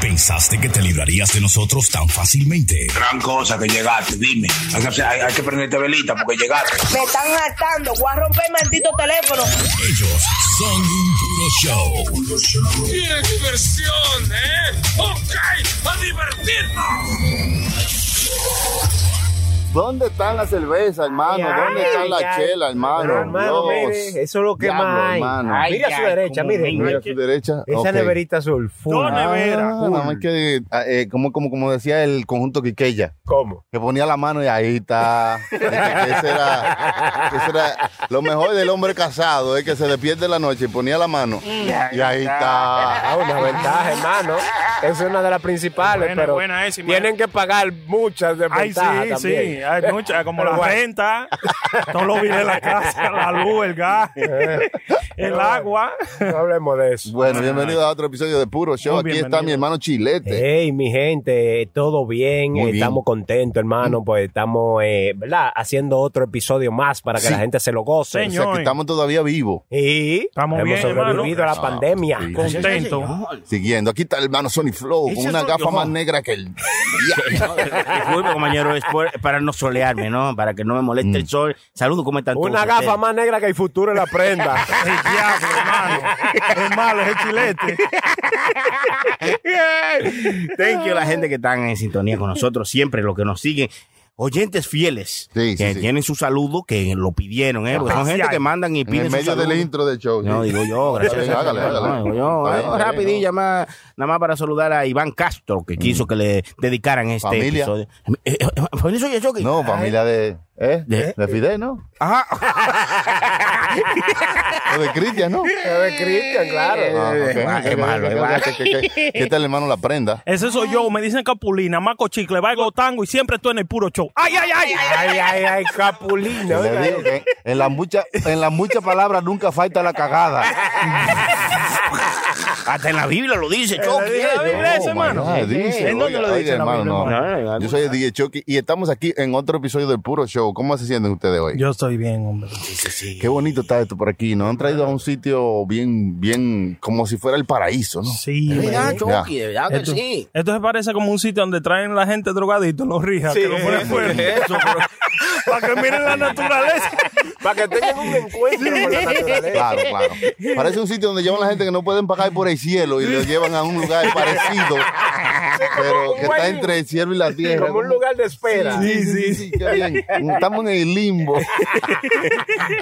¿Pensaste que te librarías de nosotros tan fácilmente? Gran cosa que llegaste, dime. Hay que, hay, hay que prenderte velita porque llegaste. Me están hartando. Voy a romper el maldito teléfono. Ellos son un puro show. ¡Qué diversión, eh! ¡Ok! ¡A divertirnos! ¿Dónde están las cervezas, hermano? Ay, ¿Dónde está ay, la ay. chela, hermano? Pero, hermano, Dios. mire, eso es lo que Diablo, más hay. hermano. Ay, Mira a su derecha, mire. Mira a su derecha. Esa Ok. neverita azul. Full. Ah, nada más que, ah, eh, como, como, como decía el conjunto Quiqueya, ¿Cómo? que ponía la mano y ahí está. Ese era, ese era lo mejor del hombre casado, es que se despierte la noche y ponía la mano y ahí está. Ah, una ventaja, hermano. Esa es una de las principales, Buena, pero buena esa, tienen que pagar muchas Ay, sí, desventajas sí. Hay muchas, como Pero la bueno. renta, todos los biles de la casa, la luz, el gas, el agua. No hablemos de eso. Bueno, bienvenido a otro episodio de Puro Show. Muy Aquí está mi hermano Chilete. Hey, mi gente, todo bien, Muy bien. estamos contentos, hermano, pues estamos, eh, ¿verdad? Haciendo otro episodio más para que Sí. la gente se lo goce. O sea, Señor. que estamos todavía vivos. Y Estamos hemos bien, sobrevivido a la pandemia. sí. Contento. Siguiendo. Aquí está el hermano Sony Flow con una gafa yo. más negra que el. Disculpe, compañero, es para no solearme, ¿no? Para que no me moleste el sol. Saludos, ¿cómo están todos Una gafa ustedes? más negra que el futuro en la prenda. Diablo, hermano. Es malo, es el chilete. Thank you a la gente que están en sintonía con nosotros, siempre los que nos siguen. Oyentes fieles Sí, que sí. tienen su saludo, que lo pidieron, ¿eh? Porque son gente que mandan y En piden su medio del saludo. intro del show. No, sí. digo yo, gracias. Bien, hágale, hágale. No, digo yo, eh, bien, rapidilla, más, nada más para saludar a Iván Castro, que quiso que le dedicaran este Familia. episodio. ¿Familia soy yo? No, familia de. ¿Eh? De- De Fidel, ¿no? Ajá. O de Cristian, ¿no? de Cristian, claro. Ah, ok. Es malo, es malo. Tal hermano la prenda. Ese soy yo, me dicen Capulina, Maco Chicle, Valgo Tango y siempre estoy en el puro show. ¡Ay, ay, ay! Ay, ay, ay, capulina. Le digo que en las muchas en las muchas palabras nunca falta la cagada. Hasta en la Biblia lo dice, Chucky. La Biblia. Eso, Oh, hermano. ¿En dónde lo dice hermano? Yo soy el DJ Chucky y estamos aquí en otro episodio del Puro Show. ¿Cómo se sienten ustedes hoy? Yo estoy bien, hombre. Qué bonito está esto por aquí. Nos han traído a un sitio bien, bien, como si fuera el paraíso, ¿no? Sí, man. Chucky, verdad que Esto, sí. esto se parece como un sitio donde traen la gente drogadita, los rijas, que lo ponen fuera. Para que miren la naturaleza. Para que tengan un encuentro con la naturaleza. Claro, claro. Parece un sitio donde llevan a la gente que no pueden pagar por el cielo y los llevan a un lugar parecido, pero que está entre el cielo y la tierra. Como un lugar de espera. Sí, sí, sí, qué bien. Estamos en el limbo.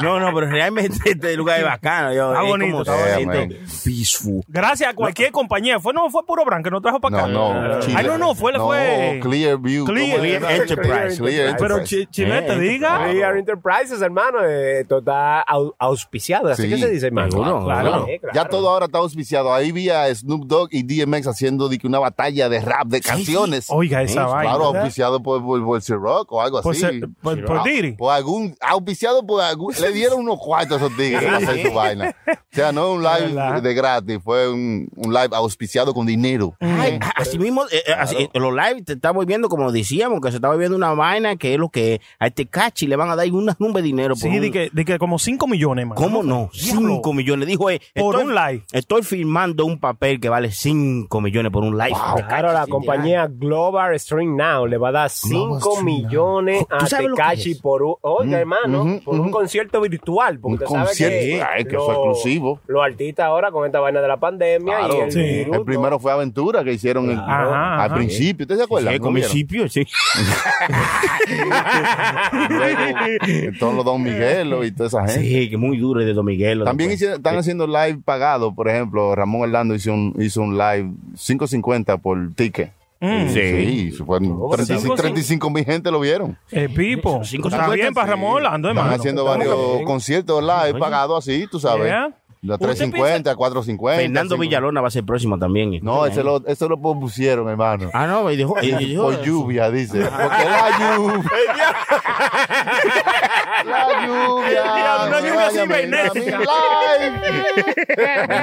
No, no, pero realmente este lugar es bacano. Yo, Está es bonito, como está bonito. siente peaceful. Gracias a cualquier compañía. Fue, no, fue Puro Brand que nos trajo para acá. No, no. Chile. Ay, no, no, fue, No, fue. Clear View. Clear- Enterprise. Clear Pero Enterprise. chi- Chilete, Eh, diga. Clear Enterprises, hermano, eh, esto está au- auspiciado, así Sí. que se dice, hermano. Seguro, claro. claro. Ya todo ahora está auspiciado. Ahí vi a Snoop Dogg y DMX haciendo de que una batalla de rap, de canciones. Oiga, esa vaina. Claro, auspiciado por, por, por C-Rock o algo Por así. ser- por- por Ah, Diddy. Por algún, auspiciado por algún, le dieron unos cuartos a esos tigres para hacer su vaina. O sea, no un live ¿Verdad? de gratis, fue un, un live auspiciado con dinero. Ay, así mismo, eh, eh, así, eh, los live te estamos viendo, como decíamos, que se estaba viendo una vaina que es lo que a este cachi le van a dar una nube de dinero. por Sí, de que, de que como 5 millones, man. ¿Cómo no? Diablo. 5 millones. Dijo, eh, Por estoy- un live. Estoy firmando un papel que vale 5 millones por un live. Claro, la compañía Global Stream Now le va a dar 5 millones a ¿Tú sabes lo que Tekashi por un, oiga, hermano, por un concierto virtual. Porque Un usted sabe concierto, que ay, que eso es exclusivo. Los artistas ahora con esta vaina de la pandemia y el Sí. virus, El primero fue Aventura que hicieron Ajá, al ajá. principio. ¿Ustedes se acuerdan? Sí, ¿No con vieron? principio, sí. Luego, todos los Don Miguelo y toda esa gente. Sí, que muy duro es de Don Miguel. También están haciendo live pagados. Por ejemplo, Ramón Orlando hizo un, hizo un live 5.50 por ticket. Mm. Sí, sí, fueron 35 35 mil gente lo vieron. Eh, Pipo. Cinco Está bien para. Ramón Orlando, Están haciendo varios conciertos live pagados así, tú sabes. Yeah. La ¿Usted 350, 450. Fernando 5. Villalona va a ser próximo también. No, ese lo, ese lo pusieron, hermano. Ah, no, y dijo, y dijo- Por lluvia, dice. Porque la lluvia. la lluvia. Una lluvia live.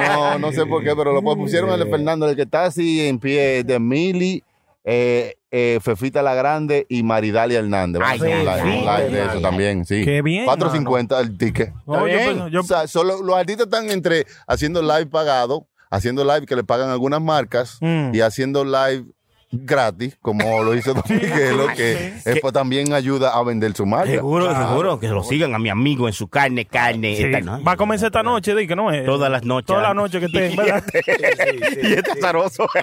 No, no sé por qué, pero lo pusieron de Fernando, el que está así en pie de Mili, eh, eh, Fefita la Grande y Maridalia Hernández. Vamos a hacer un live, un live de eso también, sí. Qué bien, 4.50 el ticket. No, yo pensé- yo- O sea, solo, los artistas están entre haciendo live pagado, haciendo live que le pagan algunas marcas Mm. y haciendo live gratis, como lo hizo Don Miguelo, que esto también ayuda a vender su marca. Seguro, seguro, que lo sigan a mi amigo en su carne, carne. Sí. Va a comenzar esta noche, di que no es. Todas las noches. Todas las noches que esté, ¿verdad? y este azaroso.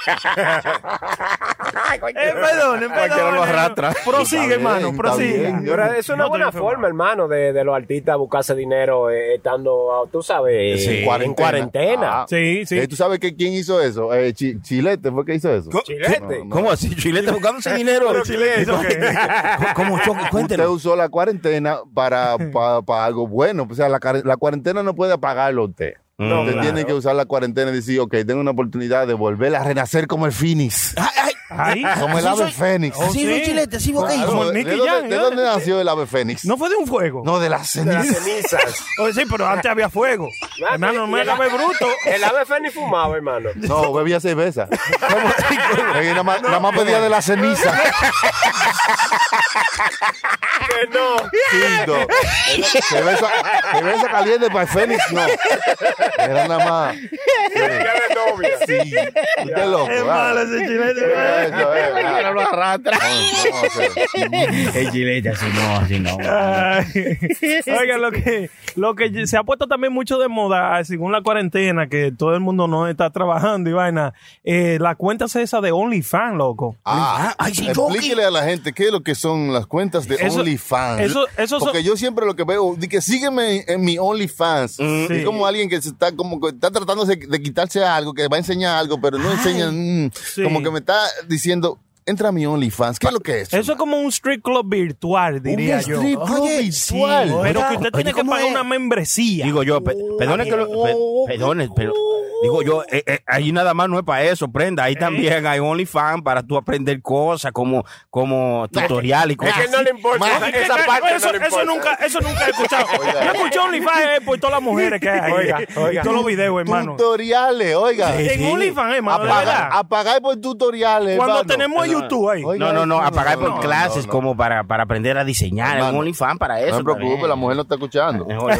Eh, perdón, eh, Cualquiera lo perdón. arrastra. Prosigue, hermano, prosigue. Ahora, es una No buena forma, hermano, de, de los artistas buscarse dinero eh, estando, ah, tú sabes, Sí. en cuarentena. Ah. Sí, sí. Eh, ¿Tú sabes que, quién hizo eso? Eh, Chi- Chilete fue que hizo eso. Chilete. No, no. ¿Cómo así? Chilete buscándose dinero. ¿Hizo qué? ¿Cómo? Usted usó la cuarentena para, para, para algo bueno. O sea, la, la cuarentena no puede apagarlo a usted. No, usted claro. tiene que usar la cuarentena y decir, ok, tengo una oportunidad de volver a renacer como el Phoenix. Ay, ay, Ahí. Como el ave soy- fénix. Oh, sí, sí. soy chilete, sí, ok. Como- Como ¿De, Nicky dónde, de dónde nació el ave fénix? No fue de un fuego. No, de las De las cenizas. cenizas. Oye, sí, pero antes había fuego. Ah, hermano, no me el- hagas bruto. El ave fénix fumaba, hermano. No, bebía cerveza. Nada más, nada más pedía de la ceniza. Que no. Cerveza, cerveza caliente para el Fénix, no. Era nada más. Novia. Sí. Usted es loco. Es ah. malo ese chilete. Ah. Ahora lo arrastra. El chilete, así no, así no. Oiga, lo que, lo que se ha puesto también mucho de moda, según la cuarentena, que todo el mundo no está trabajando y vaina, eh, la cuenta es esa de OnlyFans, loco. Ah, Ay, sí, explíquele a la gente qué es lo que son las cuentas de OnlyFans. eso- eso son- Porque yo siempre lo que veo, de que sígueme en mi OnlyFans. Sí. Es como alguien que se está como que está tratando de, quitarse algo, que va a enseñar algo, pero no enseña. mm, sí. Como que me está diciendo, entra a mi OnlyFans. ¿Qué es lo que es? Eso es como un street club virtual, diría un yo. strip club Oye, Sí, virtual. pero que usted tiene que ¿cómo pagar es? una membresía. Digo yo, pe- perdone que lo, pe- perdone, pero digo yo, eh, eh, ahí nada más no es para eso, prenda, ahí también hay OnlyFans para tú aprender cosas como, como tutorial y Es que no le importa. Esa, ¿Qué- esa qué- parte eso, no le eso importa. nunca, eso nunca he escuchado. Yo escuché OnlyFans eh, por todas las mujeres que hay ahí. Oiga, oiga. Y todos los videos, hermano. Tutoriales, oiga. En OnlyFans, hermano, Apagar, apagar por tutoriales. Cuando hermano. tenemos YouTube ahí. Oiga, No, no, no, a pagar por no, clases no, no. como para, para aprender a diseñar en OnlyFans para No eso. se preocupe, también. la mujer no está escuchando. No.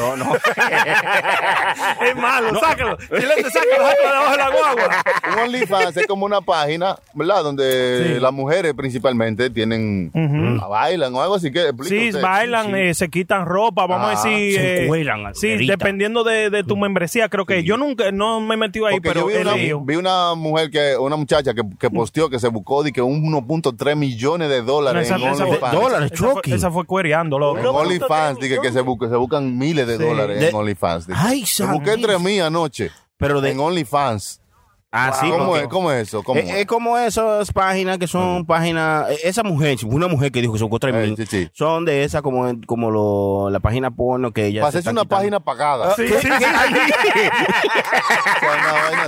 Es malo, sácalo. Chilete, sácalo, sácalo debajo de la guagua. Un OnlyFans es como una página, ¿verdad? Donde Sí. las mujeres principalmente tienen, Ujú. bailan o algo así que explica Sí, usted. bailan, eh, se quitan ropa, vamos a Ah, decir. se eh, encueran, sí, dependiendo de, de tu membresía, creo que yo nunca no me he metido ahí, Porque pero yo vi una, leído. vi una mujer que, una muchacha que, que posteó que se buscó de que 1.3 millones de dólares Esa- en OnlyFans. dólares, Esa fue, Chucky. esa fue cuereando, loco. En OnlyFans, dije que se, busca- se buscan miles de dólares De- en OnlyFans. dije. Ay, Se busqué tres mil anoche Pero de, OnlyFans. Ah, sí, ¿Cómo, es, ¿Cómo es eso? ¿Cómo Es, es como esas páginas que son páginas, eh, esa mujer, una mujer que dijo que se buscó tres Eh, mil, sí, sí. son de esas como, como lo, la página porno que ella hacerse está una quitando. página pagada. Sí, sí, sí.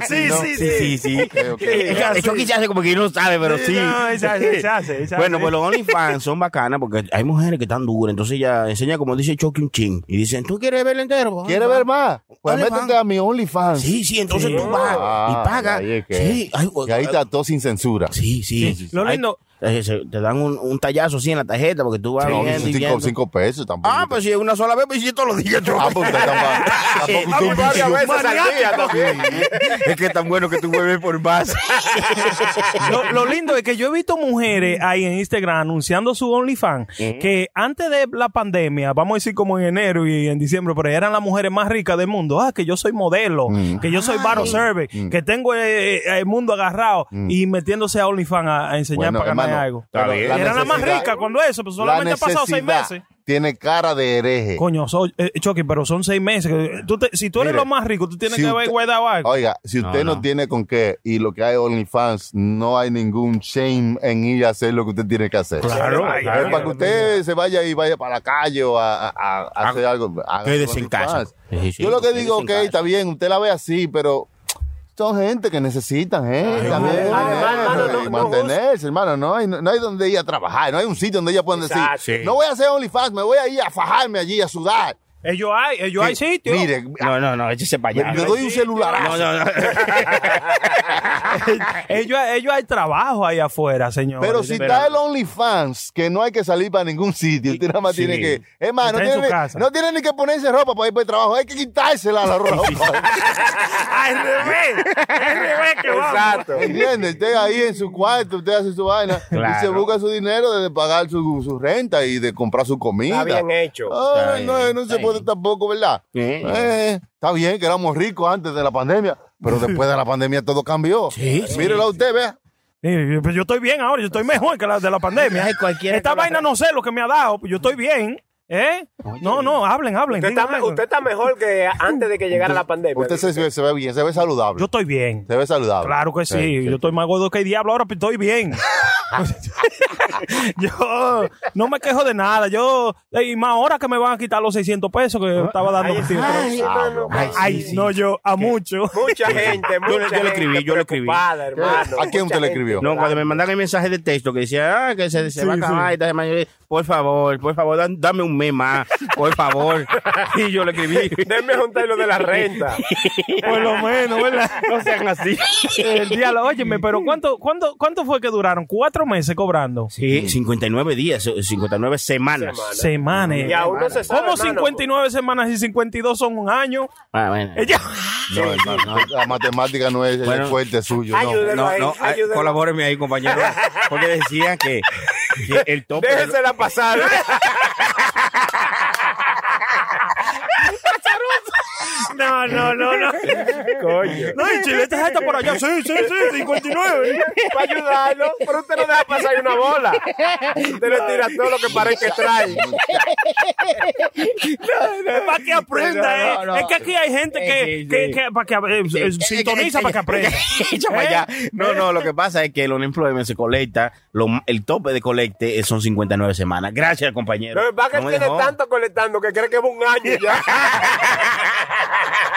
Así, Sí, sí, Sí, sí, sí. Ok, ok. Eh, Eso quizás hace como que no sabe, pero sí. No, se hace, se hace, se Bueno, pues los OnlyFans son bacanas porque hay mujeres que están duras. Entonces ella enseña, como dice Chucky, un chin. Y dicen, ¿tú quieres verlo entero? ¿Quieres ver más? Pues OnlyFans. métete a mi OnlyFans. Sí, sí, entonces tú vas Ah, y pagas. Ahí es que- Sí, ahí está todo sin censura. Sí, sí. Lo Ay, lindo- se- te dan un, un tallazo así en la tarjeta porque tú vas No, viendo cinco, viendo. cinco pesos tampoco. Ah, pues si es una sola vez, pues si todos los días, Chucky. Ah, pues usted tampoco. usted un varias veces al día también. es que es tan bueno que tú vuelves por más. lo, lo lindo es que yo he visto mujeres ahí en Instagram anunciando su OnlyFans que antes de la pandemia, vamos a decir como en enero y en diciembre, pero eran las mujeres más ricas del mundo. Ah, que yo soy modelo, que yo soy baro service, que tengo eh, eh, el mundo agarrado y metiéndose a OnlyFans a, a enseñar Bueno, para ganar algo. pero bien. la Eran las más ricas cuando eso, pues solamente la ha pasado seis meses. Tiene cara de hereje. Coño, soy, eh, Chucky, pero son seis meses. Tú te- si tú eres Mire, lo más rico, tú tienes si que haber guardado algo. Oiga, si usted no, no. tiene con qué y lo que hay OnlyFans, no hay ningún shame en ir a hacer lo que usted tiene que hacer. Claro, para que usted se vaya y vaya para la calle o a, a- a- a hacer algo. quédese en casa. OnlyFans. Sí, sí, Yo lo que digo, ok, está bien, usted la ve así, pero son gente que necesitan, ¿eh? También, hermano, no, no, mantenerse, hermano. No hay, no hay donde ir a trabajar, no hay un sitio donde ella puedan decir, Exacto. Sí. no voy a hacer OnlyFans, me voy a ir a fajarme allí, a sudar. Ellos hay, ellos hay sitios. Mire, No, no, no, échese para allá. le doy un celular. No, no, no. ellos, ellos hay trabajo ahí afuera, señor. Pero si está el OnlyFans, que no hay que salir para ningún sitio, usted nada más Sí. tiene que. Es más, no tiene, no tiene ni que ponerse ropa para ir para el trabajo, hay que quitársela la ropa. Al revés. Al revés que vamos. Exacto. ¿Entiende? Usted ahí en su cuarto, usted hace su vaina y se busca su dinero de pagar su, su renta y de comprar su comida. Está bien hecho. Ay, Está no, bien, no se está puede tampoco, ¿verdad? Sí. Eh, está bien que éramos ricos antes de la pandemia, pero después de la pandemia todo cambió. Sí, sí. Mírelo a usted, vea. Sí, pues yo estoy bien ahora, yo estoy mejor que la de la pandemia. Ay, cualquiera Esta vaina no sé lo que me ha dado, pues yo estoy bien. ¿Eh? No, no, hablen, hablen. Usted está, usted mejor que antes de que llegara la pandemia. Usted se, ve- se ve bien, se ve saludable. Yo estoy bien. Se ve saludable. Claro que sí. Yo estoy más gordo que el diablo ahora, pero estoy bien. yo no me quejo de nada. Yo, y más ahora que me van a quitar los 600 pesos que estaba dando. Ay, ay. Ay, no, yo a mucho. Mucha gente, Yo le- mucha yo le gente escribí, yo le escribí. hermano. ¿A quién Mucha usted le escribió? No, cuando me mandan el mensaje de texto que decía, ah, que se, se va a acabar, por favor, por favor, dame un más, por favor. Y yo le escribí. Déjeme juntar lo de la renta. Por lo menos, ¿verdad? No sean así. El diablo, óyeme, pero ¿cuánto, cuánto, ¿cuánto fue que duraron? ¿Cuatro meses cobrando? Sí, 59 días, 59 semanas. Semanas. Y aún no se sabe, ¿Cómo hermano. 59 semanas y 52 son un año? Ah, bueno. Ella... No, hermano, la matemática no es Bueno. el fuerte suyo. No. Ayúdelo No, ahí, no, colabóreme ahí, compañero. Porque decían que, que el tope. Déjesela pasar. No, no, no, no. Coño. No, y chilete está por allá. Sí, sí, sí, 59. Para ayudarlo. Pero usted no deja pasar una bola. Usted le tira todo lo que parece que trae. Es para que aprenda, eh. No, no, no. Es que aquí hay gente que, que, para que eh, eh, sintoniza para que aprenda. Echa para allá. No, no, lo que pasa es que el unemployment se colecta, lo- el tope de colecte es- son 59 semanas. Gracias, compañero. Pasa es que No tiene dejó. tanto colectando que cree que es un año ya.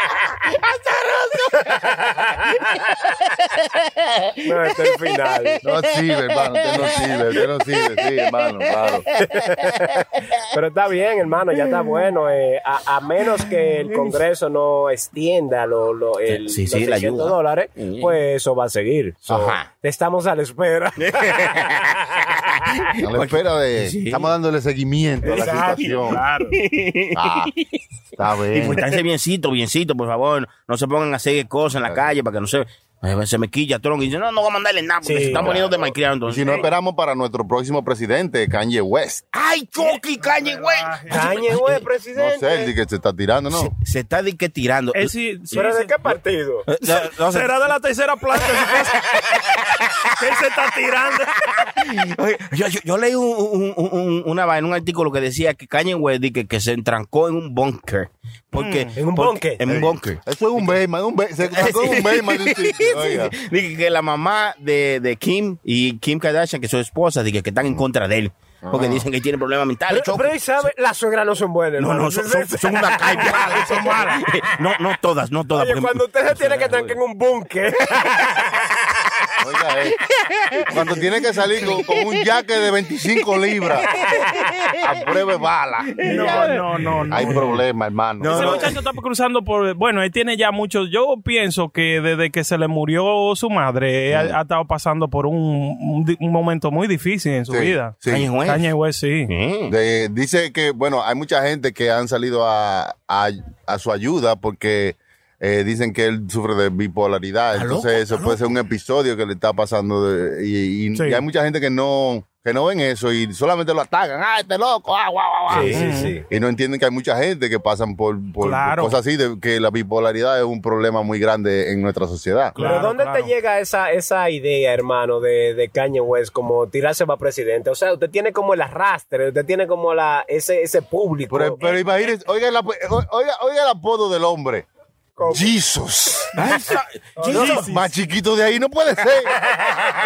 no, este es el final. No sirve, hermano. Usted no sirve. Usted no sirve. Sí, hermano, claro. Pero está bien, hermano, ya está bueno. eh, a, a menos que el Congreso no extienda lo, lo, el, Sí, sí, los la 600 ayuda. dólares, pues eso va a seguir. So, Ajá. Estamos a la espera. A la espera de. Sí. Estamos dándole seguimiento a la Exacto, situación. claro. Ah, está Y bien. pues estándose biencito, biencito, por favor. No se pongan a hacer cosas en la calle para que no se. eh, Se me quilla Tron y dice, no, no voy a mandarle nada porque Sí, se están claro. poniendo de malcriado Y entonces. si no esperamos para nuestro próximo presidente, Kanye West. ¡Ay, Chucky, Kanye, güey! Kanye West, No presidente. sé, el que se está tirando, ¿no? Se, se está de que tirando. Él sí- sí, ¿Pero sí. de qué partido? Eh, no, no sé. Será de la tercera planta él se está tirando. Oye, yo, yo, yo leí un, un- un- un- una vaina, un artículo que decía que Kanye West que, que se entrancó en un búnker. Porque, ¿En un búnker? En un búnker. Eso es un Bayman, un Bay- se un Bayman de un oiga. Dije que la mamá de, de Kim y Kim Kardashian, que es su esposa, dije que están en contra de él. Porque dicen que tiene problemas mentales. Pero, pero, ¿y sabe? Las suegras no son buenas, No, no, son, son, son una caipa. son malas. No, no todas, no todas. Oye, porque- cuando usted se tiene que trancar en un búnker. Oiga, eh, cuando tiene que salir con, con un jaque de 25 libras a prueba bala. No, no, no, no. Hay problema, hermano. Ese muchacho está cruzando por. Bueno, él tiene ya muchos. Yo pienso que desde que se le murió su madre, él ha, ha estado pasando por un, un di- un momento muy difícil en su Sí, vida. sí. Kanye West, sí. Mm. De- dice que, bueno, hay mucha gente que han salido a, a, a su ayuda porque eh, dicen que él sufre de bipolaridad. Entonces, eso puede ser un episodio que le está pasando. de- y, y- Sí. y hay mucha gente que no que no ven eso y solamente lo atacan. ¡Ah, este loco! ¡Ah, guau, guau, guau! Sí, sí, sí. Y no entienden que hay mucha gente que pasan por, por Claro. cosas así, de que la bipolaridad es un problema muy grande en nuestra sociedad. Claro, Pero ¿dónde claro. te llega esa, esa idea, hermano, de, de Kanye West como tirarse para presidente? O sea, usted tiene como el arrastre, usted tiene como la ese, ese público. Pero, pero imagínense, oiga, el ap- oiga, oiga el apodo del hombre. ¿Cómo? Jesus. Ay, No, más chiquito de ahí no puede ser.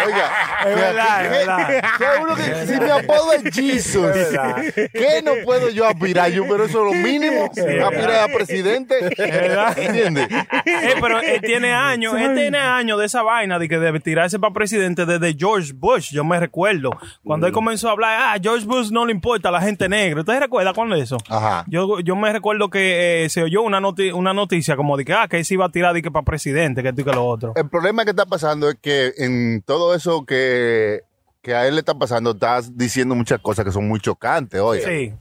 Oiga, Es verdad, es verdad. que uno que- si mi apodo es Jesus, ¿qué no puedo yo aspirar? Yo, pero eso es lo mínimo. Aspirar a presidente. ¿Entiendes? Eh, pero él tiene años, él tiene años de esa vaina de que debe tirarse para presidente desde George Bush. Yo me recuerdo cuando él comenzó a hablar, ah, George Bush no le importa a la gente negra. ¿Usted se recuerda cuando eso? Ajá. Yo, yo me recuerdo que eh, se oyó una, noti- una noticia como de que, ah, que él se iba a tirar de que para presidente, que esto y que lo otro. El problema que está pasando es que en todo eso que, que a él le está pasando, estás diciendo muchas cosas que son muy chocantes. Oye, Sí.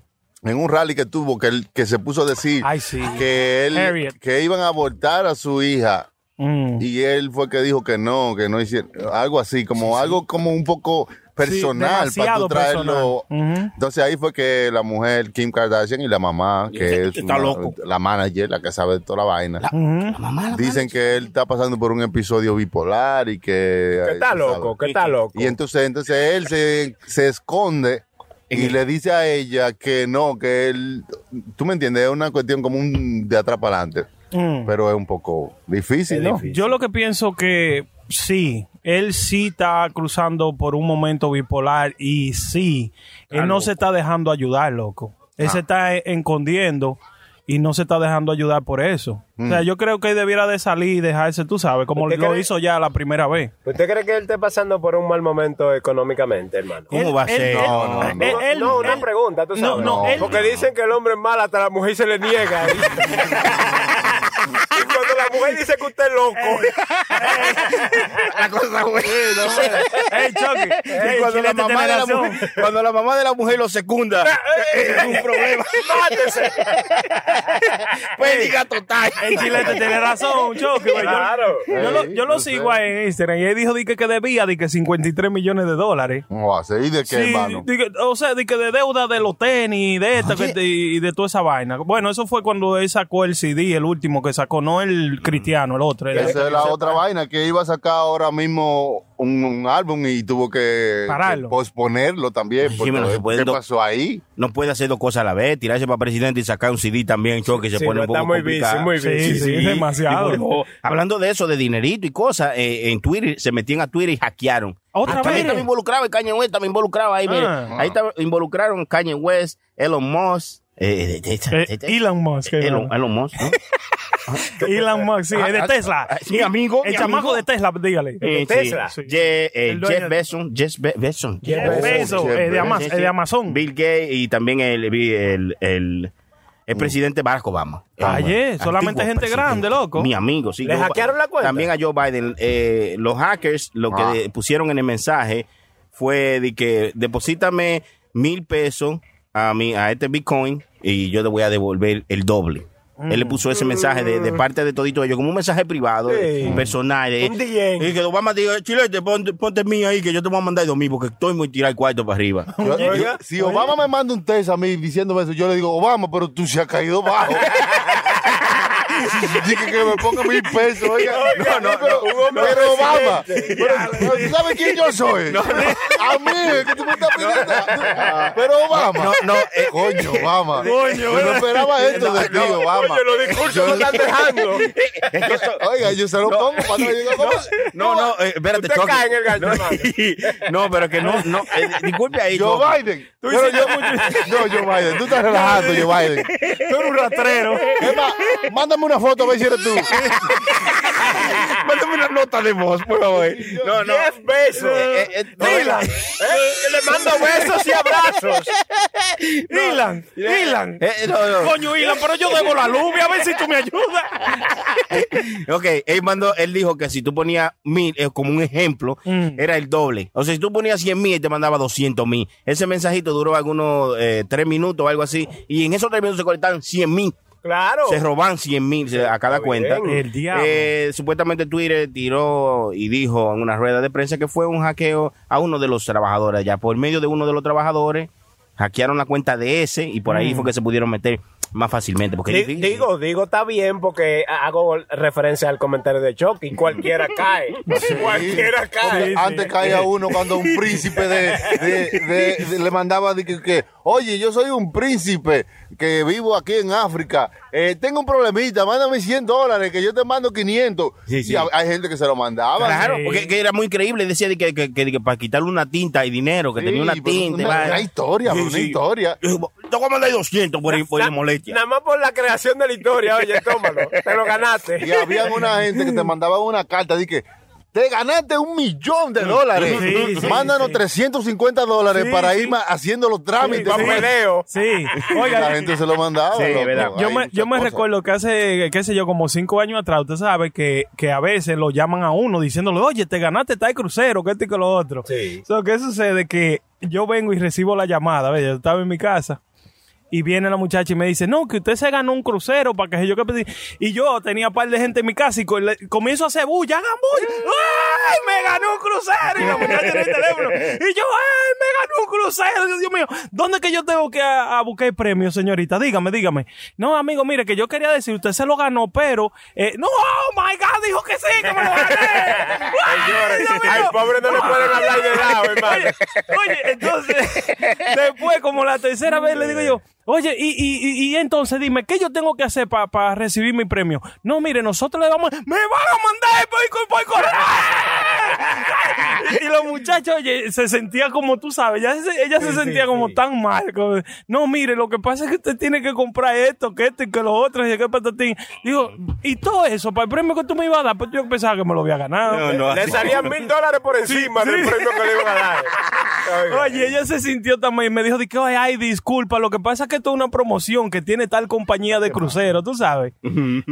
en un rally que tuvo, que, él, que se puso a decir Ay, sí. que él Harriet. que iban a abortar a su hija Mm. y él fue que dijo que no, que no hicieron algo así, como algo como un poco personal para tú traerlo. personal. Entonces ahí fue que la mujer Kim Kardashian y la mamá, que es Está una- loco. la manager, la que sabe de toda la vaina, dicen que él está pasando por un episodio bipolar y que... Que está loco, que está loco. Y entonces, entonces él se, se esconde y le dice a ella que no, que él, tú me entiendes, es una cuestión como un de atrás para adelante, Mm. pero es un poco difícil, ¿no? Yo lo que pienso que sí, él sí está cruzando por un momento bipolar y sí, él no se está dejando ayudar, loco. Él Ah. se está eh, escondiendo y no se está dejando ayudar por eso. O Mm. sea, yo creo que él debiera de salir y dejarse, tú sabes, como ¿Usted lo cree? hizo ya la primera vez. ¿Usted cree que él esté pasando por un mal momento económicamente, hermano? ¿Cómo Él- va a ser? él- No, no, no. él- él- no, una él- pregunta, tú No, sabes. no, él- Porque dicen que el hombre es mal, hasta la mujer se le niega. y cuando la mujer dice que usted es loco. La cosa buena. Ey, Chucky, Y ey, cuando, la mamá de la mujer, cuando la mamá de la mujer lo secunda, es un problema. Mátese. Pérdida total. El chilete tiene razón, Chucky. güey. Yo- Claro. Yo, lo, yo lo sigo ahí en Instagram y él dijo di que, que debía de que 53 millones de dólares. ¿Cómo va a ser? ¿Y de qué, Sí, hermano? di que- o sea, de que de deuda de los tenis, de esta que- y de toda esa vaina. Bueno, eso fue cuando él sacó el CD, el último que sacó, no el cristiano, el otro. el- Esa es la otra vaina, que iba a sacar ahora mismo un, un álbum y tuvo que, posponerlo también. Sí, pero se puede ¿Qué do- pasó ahí? No puede hacer dos cosas a la vez, tirarse para presidente y sacar un CD también, choque, se Sí, pone no, un poco está muy complicado. busy, muy busy. Sí, sí, demasiado. Y bueno, hablando de eso, de dinerito y cosas, eh, en Twitter, se metían a Twitter y hackearon. ¿Otra Ah, vez? estaba involucrado el Kanye West, estaba involucrado ahí. Ah. Ahí estaba involucraron Kanye West, Elon Musk, eh, de- de- Eh, de- de- Elon Musk. eh, Elon, Elon Musk, ¿no? Elon Musk, sí, es de Ah, Tesla. ah, mi amigo, El chamaco de Tesla, dígale. Eh, Tesla. sí. Je- eh, El dueño Jeff de- Bezos, Jeff Be- Bezos. Jeff Bezos, Jeff eh, de, eh, Amazon. Bill Gates y también el, el, el, el presidente Barack Obama. Ayer, solamente gente presidente. grande, loco. Mi amigo, sí. ¿Le Joe hackearon la cuenta? También a Joe Biden. eh, los hackers lo que Ah. pusieron en el mensaje fue de que deposítame mil pesos a, mi, a este Bitcoin y yo te voy a devolver el doble. Él le puso ese mensaje de, de parte de todito ellos, como un mensaje privado, Sí. personal. eh. Un DM. Y que Obama diga, chilete, ponte, ponte mío ahí, que yo te voy a mandar dos mil, porque estoy muy tirado el cuarto para arriba. Yo- yo- si Obama me manda un test a mí diciéndome eso, yo le digo, Obama, pero tú se has caído bajo. Dije que me ponga mil pesos, oiga. Oiga, no, pero, no, pero Obama, pero, ¿tú sabes quién yo soy? A mí, que tú me estás pidiendo. Pero Obama. No, no, eh, Coño, Obama. Coño, yo no esperaba esto de ti, Obama. Oye, los discursos lo están dejando. Oiga, yo se lo pongo cuando yo digo, ¿cómo? No, no, eh, espérate, Usted cae en el gancho, no, hermano. no, pero que no, no, eh, disculpe ahí. Joe. Biden. Pero yo, no, Joe Biden, tú estás relajando, Joe Biden. Tú eres un rastrero. Es más, mándame una foto a ver si eres tú. Mándame una nota de voz, por favor. No, no. Jeff Bezos. Eh, eh, no, Dylan. ¿Eh? Le mando besos y abrazos. Eh, no, no. Coño, Ilan, pero yo debo la luz, a ver si tú me ayudas. Ok, él mandó, él dijo que si tú ponías mil, eh, como un ejemplo, Mm. era el doble. O sea, si tú ponías 100 mil, él te mandaba 200 mil. Ese mensajito duró algunos eh, tres minutos o algo así. Y en esos tres minutos se conectaban 100 mil. Claro. Se roban 100 mil a cada Está cuenta. bien. El diablo. Eh, supuestamente Twitter tiró y dijo en una rueda de prensa que fue un hackeo a uno de los trabajadores. Ya por medio de uno de los trabajadores, hackearon la cuenta de ese y por ahí fue que se pudieron meter más fácilmente. Porque es digo, digo, está bien porque hago referencia al comentario de Chucky. Cualquiera cae. Cualquiera cae. Antes caía uno cuando un príncipe de, de- de- de- le mandaba de que, que, oye, yo soy un príncipe, que vivo aquí en África, eh, tengo un problemita, mándame 100 dólares, que yo te mando 500. Sí, sí. Y hay gente que se lo mandaba. Claro, Sí. porque que era muy creíble. Decía de que, que- que- que para quitarle una tinta y dinero, que Sí, tenía una tinta. una, una historia, Sí, una sí. historia. Te voy a mandar 200 por, por Na- molestia. Nada más por la creación de la historia, oye, tómalo. Te lo ganaste. Y había una gente que te mandaba una carta de que te ganaste un millón de dólares. Sí, sí, Mándanos sí. 350 dólares Sí, para sí. ir haciendo los trámites. Papeleo. Sí. la Oiga, gente se lo mandaba. Sí, loco. yo me, yo me recuerdo que hace, qué sé yo, como cinco años atrás, usted sabe que, que a veces lo llaman a uno diciéndole, oye, te ganaste tal crucero, que esto y que lo otro. Sí. So, ¿Qué sucede? Que yo vengo y recibo la llamada, ¿ve? yo estaba en mi casa. Y viene la muchacha y me dice, no, que usted se ganó un crucero para que yo que pedí. Y yo tenía un par de gente en mi casa y comienzo a hacer bulla, hagan bulla. ¡Ay, me ganó un crucero! Y la muchacha en el teléfono. Y yo, ¡ay, me ganó un crucero! Dios mío, ¿dónde que yo tengo que a, a buscar el premio, señorita? Dígame, dígame. No, amigo, mire, que yo quería decir, usted se lo ganó, pero... eh, no, oh my God, dijo que sí, que me lo gané. ¡Ay, Dios mío! Al pobre no le pueden hablar de lado, hermano. Oye, oye, entonces, después, como la tercera vez, le digo yo, oye, y, y, y, entonces dime, ¿qué yo tengo que hacer para recibir mi premio? No, mire, nosotros le vamos, me van a mandar por, por correo. Muchachos, oye, se sentía como tú sabes, ya se- ella se sentía como tan mal. como, no, mire, lo que pasa es que usted tiene que comprar esto, que esto y que lo otro, y que patatín. Digo, y todo eso, para el premio que tú me ibas a dar, pues yo pensaba que me lo había ganado. No, no, Le salían mil dólares por encima del premio que le iban a dar. Oye, ella se sintió también y me dijo de que, "Ay, ay, disculpa, lo que pasa es que esto es una promoción que tiene tal compañía de crucero, tú sabes.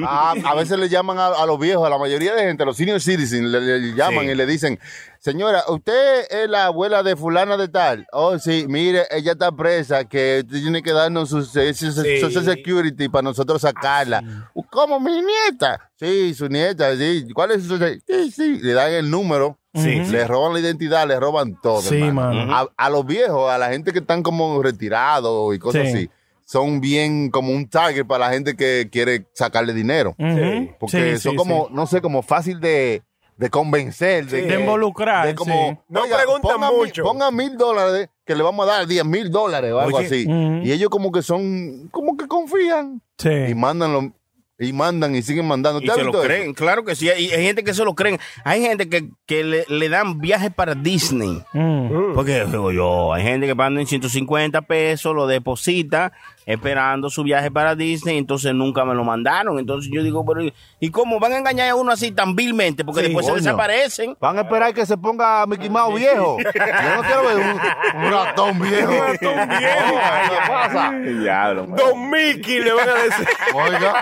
Ah, a veces le llaman a, a los viejos, a la mayoría de gente, a los senior citizens, le, le llaman Sí. y le dicen, señora, usted es la abuela de fulana de tal. Oh, sí, mire, ella está presa, que usted tiene que darnos su se- su- su- Sí. Social Security para nosotros sacarla. ¿Cómo, mi nieta? Sí, su nieta, sí. ¿Cuál es su social? Sí, sí, le dan el número. Sí. Le roban la identidad, le roban todo. Sí, mano. A, a los viejos, a la gente que están como retirados y cosas Sí. así, son bien como un target para la gente que quiere sacarle dinero. Ujú. Porque Sí, son sí, como, sí. no sé, como fácil de, de convencer. De, De involucrar, De como, sí. No preguntan pongan mil- mucho. Pongan mil dólares que le vamos a dar diez mil dólares o algo Oye. así. Y ellos como que son, como que confían. Y Sí. mandan lo- y mandan y siguen mandando. Y claro que sí. Hay, hay gente que se lo creen. Hay gente que, que le, le dan viajes para Disney. Mm. Porque digo yo, hay gente que pagan en 150 pesos, lo deposita, esperando su viaje para Disney, entonces nunca me lo mandaron. Entonces yo digo, pero ¿y- ¿y cómo van a engañar a uno así tan vilmente? Porque Sí, después coño. se desaparecen. Van a esperar que se ponga Mickey Mouse viejo. Yo no quiero ver un, un ratón viejo. Un ratón viejo. ¿Qué pasa? Diablo. Don Mickey le van a decir. Oiga.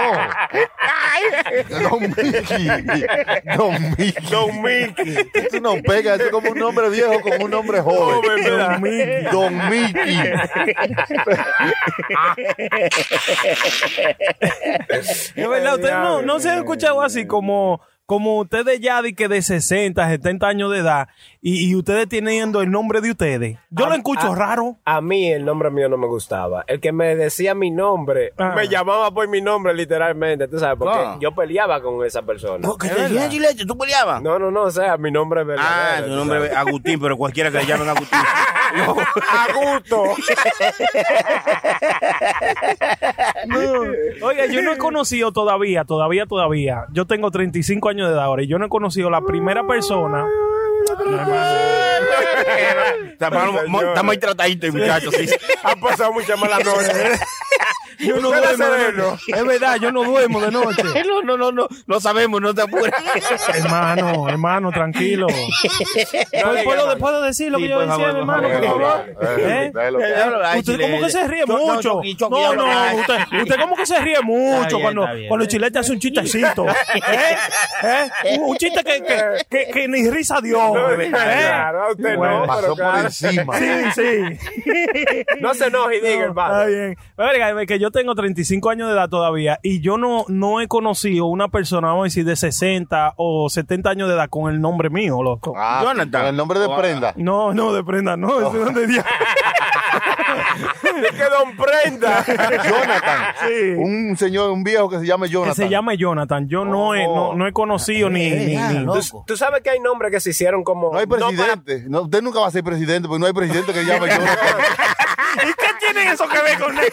Oh. Don Mickey. Don Mickey. Don Mickey. Esto no pega, esto es como un nombre viejo con un nombre joven. Don Mickey. Don Mickey. Es verdad, ustedes no, no se han escuchado así como, como ustedes ya de que de 60, 70 años de edad y, y ustedes teniendo el nombre de ustedes. Yo lo escucho ah, raro. A mí el nombre mío no me gustaba. El que me decía mi nombre, Ah. me llamaba por mi nombre literalmente, tú sabes, porque Ah. yo peleaba con esa persona. No, que te decían chilete, tú peleabas. No, no, no, o sea, mi nombre es Ah, verdadero. tu tú nombre es Agustín, pero cualquiera que le llamen Agustín. A gusto. Oiga, yo no he conocido todavía, todavía, todavía. Yo tengo 35 años de edad ahora y yo no he conocido la primera persona. Estamos estamos ahí trataditos, muchachos. Han pasado muchas malas noches. Yo no duermo de noche. Es verdad, yo no duermo de noche. No, no, no, no, no sabemos, no te apures. hermano, hermano, tranquilo. ¿Puedo, puedo, puedo decir lo Sí, que yo decía, hermano, Usted como que se ríe no, no, mucho. No, no, usted, usted como que se ríe mucho cuando, cuando chilete hace un chistecito. ¿Eh? ¿Eh? Un, chiste que, que, que, que ni risa dio. ¿eh? Claro, usted no, Pasó por encima. Sí, sí. No se enoje y diga, hermano. Está bien. Verga, que yo tengo 35 años de edad todavía y yo no, no he conocido una persona, vamos a decir, de 60 o 70 años de edad con el nombre mío, loco. Ah, Jonathan. con el nombre de Oh, prenda. No, no, de prenda, no, ese es de. Es que Don Prenda. Jonathan. Sí. Un señor, un viejo que se llama Que Jonathan. se llama Jonathan. Yo no, he, no, no he conocido ni, ni, ni- ¿Tú, tú sabes que hay nombres que se hicieron como. No hay presidente. No, usted nunca va a ser presidente porque no hay presidente que llame Jonathan. ¿Y qué tiene eso que ver con él?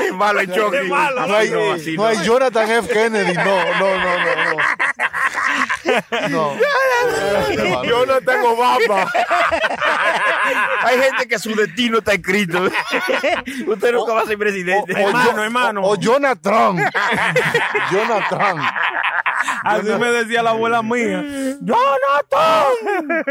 Es malo el choque. No hay, no no. hay Jonathan F. Kennedy. No, no, no, no. No. no. Yo no tengo Obama. Hay gente que su destino está escrito. Usted nunca va a ser presidente. Hermano, Jo- hermano. O, o Jonathan. Jonathan. Así me decía la abuela mía. ¡Jonathan!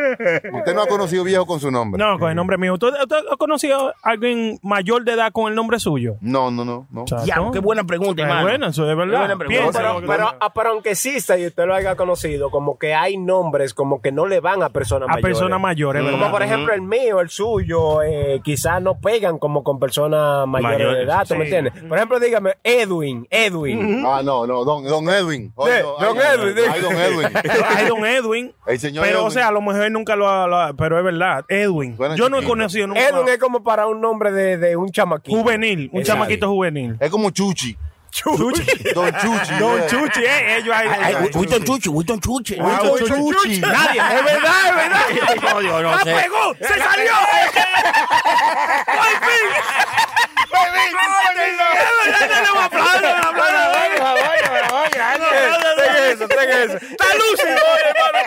Usted no ha conocido viejo con su nombre. No, con el nombre mío. ¿Usted, usted ha conocido a alguien mayor de edad con el nombre suyo? No, no, no. no. Ya, qué buena pregunta, Es hermano. bueno, eso es Qué verdad. buena pregunta. Piensa Pero, pero, ah, pero aunque exista y usted lo haya conocido, como que hay nombres como que no le van a personas a mayores. personas mayores, ¿verdad? Como por ejemplo el mío, el suyo, eh, quizás no pegan como con personas mayores, Mayores, de edad, ¿tú me sí. entiendes? Por ejemplo, dígame, Edwin, Edwin. Ah, no, no, don, don Edwin. Oye, Sí, no, don ay, Edwin, ay, ay, don Edwin. Hay don Edwin. El señor Pero, o sea, a lo mejor él nunca lo ha. lo ha- pero es verdad. Edwin. Suena Yo no he chiquito. conocido nunca. Edwin es como para un nombre de, de un chamaquito. Juvenil. Un Exacto. chamaquito juvenil. Es como Chuchi. Chuchi. Don Chuchi. Don yeah. Chuchi, eh. Ellos hay. Ay, Winston Chuchi, Winston Chuchi. Ah, Winston Chuchi. Chuchi. Nadie. Es verdad, es verdad. No, yo no ¡La sé. pegó! ¡Se salió! ¡Al fin! Eso, eso. Está lúcido, hermano.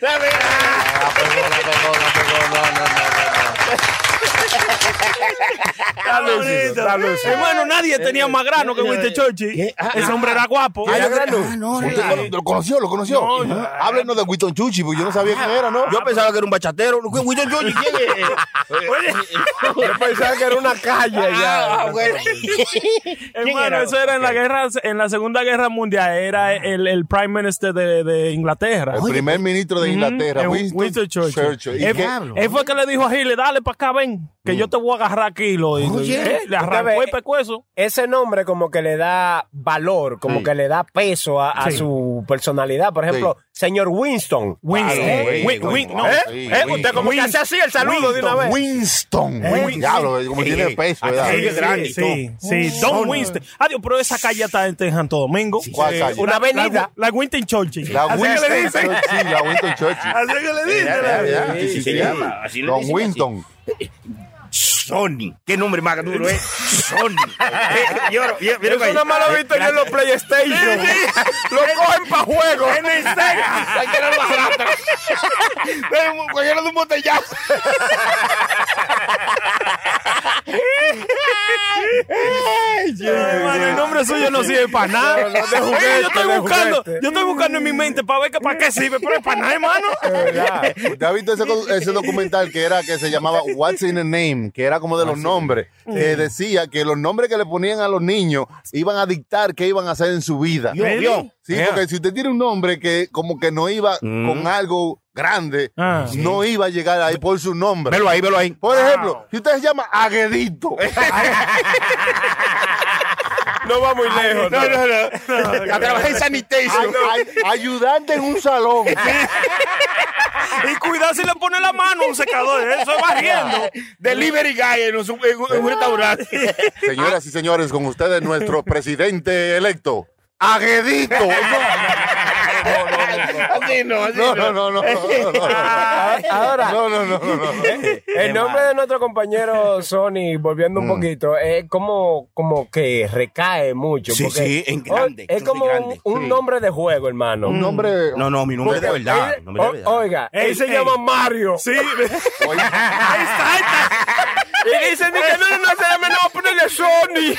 La pegó, la pegó, la pegó. No, no, no, Está lúcido. Hermano, nadie tenía más grano que Winston Churchill. Ese hombre era guapo. Ah, no, ¿Usted cono- lo conoció? ¿Lo conoció? No, no. Háblenos de Winston Chuchi, porque yo no sabía quién era, ¿no? Yo pensaba que era un bachatero. Winston Chuchi, ¿quién es? Yo pensaba que era una calle Ah. Hermano, eso era en la guerra, en la Segunda Guerra Mundial, era el, Prime Minister de, Inglaterra. El primer ministro de Inglaterra, Eh, Winston, Churchill. Él fue que le dijo a Hitler, dale para acá, ven, que yo te voy a agarrar aquí. Lo, y- Oye. eh, le arrancó el pecueso. Ese nombre como que le da valor, como Sí. que le da peso a, a Sí. su personalidad. Por ejemplo, señor Winston. Winston. Ah, Win- sí, Win- no, ¿Eh? Sí, ¿Eh? Usted como que Winston. hace así el saludo de una vez. Winston. Diablo, como Sí. tiene peso, ¿verdad? es grande y Sí, sí, Don Winston. Adiós, pero esa calle está en en Santo Domingo. ¿Cuál calle? Una avenida. La, la Winston Churchill. La Así que Winston le dicen. Churchill, la Winston Churchill. Así que le dicen. Ya, ya, Don Winston. Sony. ¿Qué nombre más duro es? Sony. Eh, yo- yo- mira Eso ahí. nada más lo he visto yo en los PlayStation. Lo cogen para juego. En el Sega. Cualquiera lo arrastra. Cualquiera de un botellazo. Hermano, el nombre suyo no sirve para nada. No, no, de Oye, juguete, yo estoy de buscando, juguete. yo estoy buscando en mi mente para ver que para qué sirve, pero es para nada, hermano. ¿Usted ha visto ese, ese documental que era que se llamaba What's in a Name? Que era como de los nombres. Que decía que los nombres que le ponían a los niños iban a dictar qué iban a hacer en su vida. Yo. Sí, porque si usted tiene un nombre que como que no iba con algo grande, Ah. no iba a llegar ahí por su nombre. Velo ahí, velo ahí. Por ejemplo, si usted se llama Aguedito, No va muy lejos. No, no, no. A trabajar en sanitation. ay- ay- ayudante en un salón. Y cuidado si le pone la mano a un secador, eso es barriendo. Delivery guy en un, en un- restaurante. Señoras y señores, con ustedes nuestro presidente electo, Aguedito. No, así No, no, no, no, no, no, no. Ahora, No, no, no, no, no. el nombre de nuestro compañero Sony, volviendo un poquito, es como, como que recae mucho. Sí, porque- sí, en grande, Es como un, un Sí. nombre de juego, hermano. Un nombre. No, no, mi nombre es de verdad. Él- nombre de verdad. oiga, él se ey. llama Mario. Sí. Oye, Ahí está, ahí está. Y dicen que no, no, no se Sony.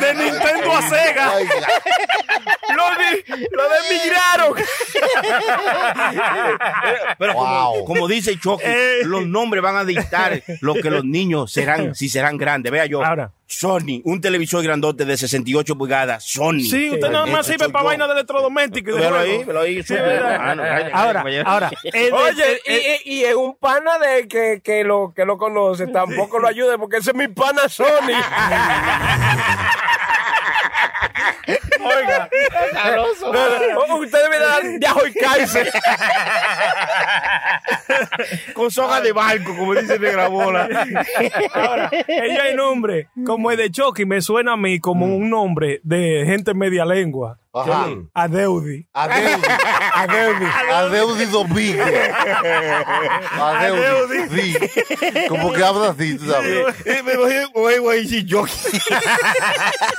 De Nintendo a Sega. Lo, di- lo desmigraron. Pero como, Wow. como dice Chucky, los nombres van a dictar lo que los niños serán, si serán grandes. Vea yo, Ahora. Sony, un televisor grandote de 68 pulgadas, Sony. Sí, usted nada más Ese sirve soy para yo. vaina de electrodoméstico. y de Velo juego. ahí, velo ahí. Ah, Ahora, ahora. el- Oye, el- el- y, y, y es un pana de que, que, lo, que lo conoce, tampoco lo ayude porque ese es mi pana Sony. Oiga, No, no, Ustedes me dan Yahoo y Kaiser. Con soga de barco, como dice Negra Bola. ahora, ella hay nombre como el de Chucky, me suena a mí como un nombre de gente media lengua. Ajá. Adeudi. Adeudi. Adeudi. Adeudi Domingo. Adeudi. Sí. Como que habla así, tú sabes. Me imagino, güey, güey, sí, yo.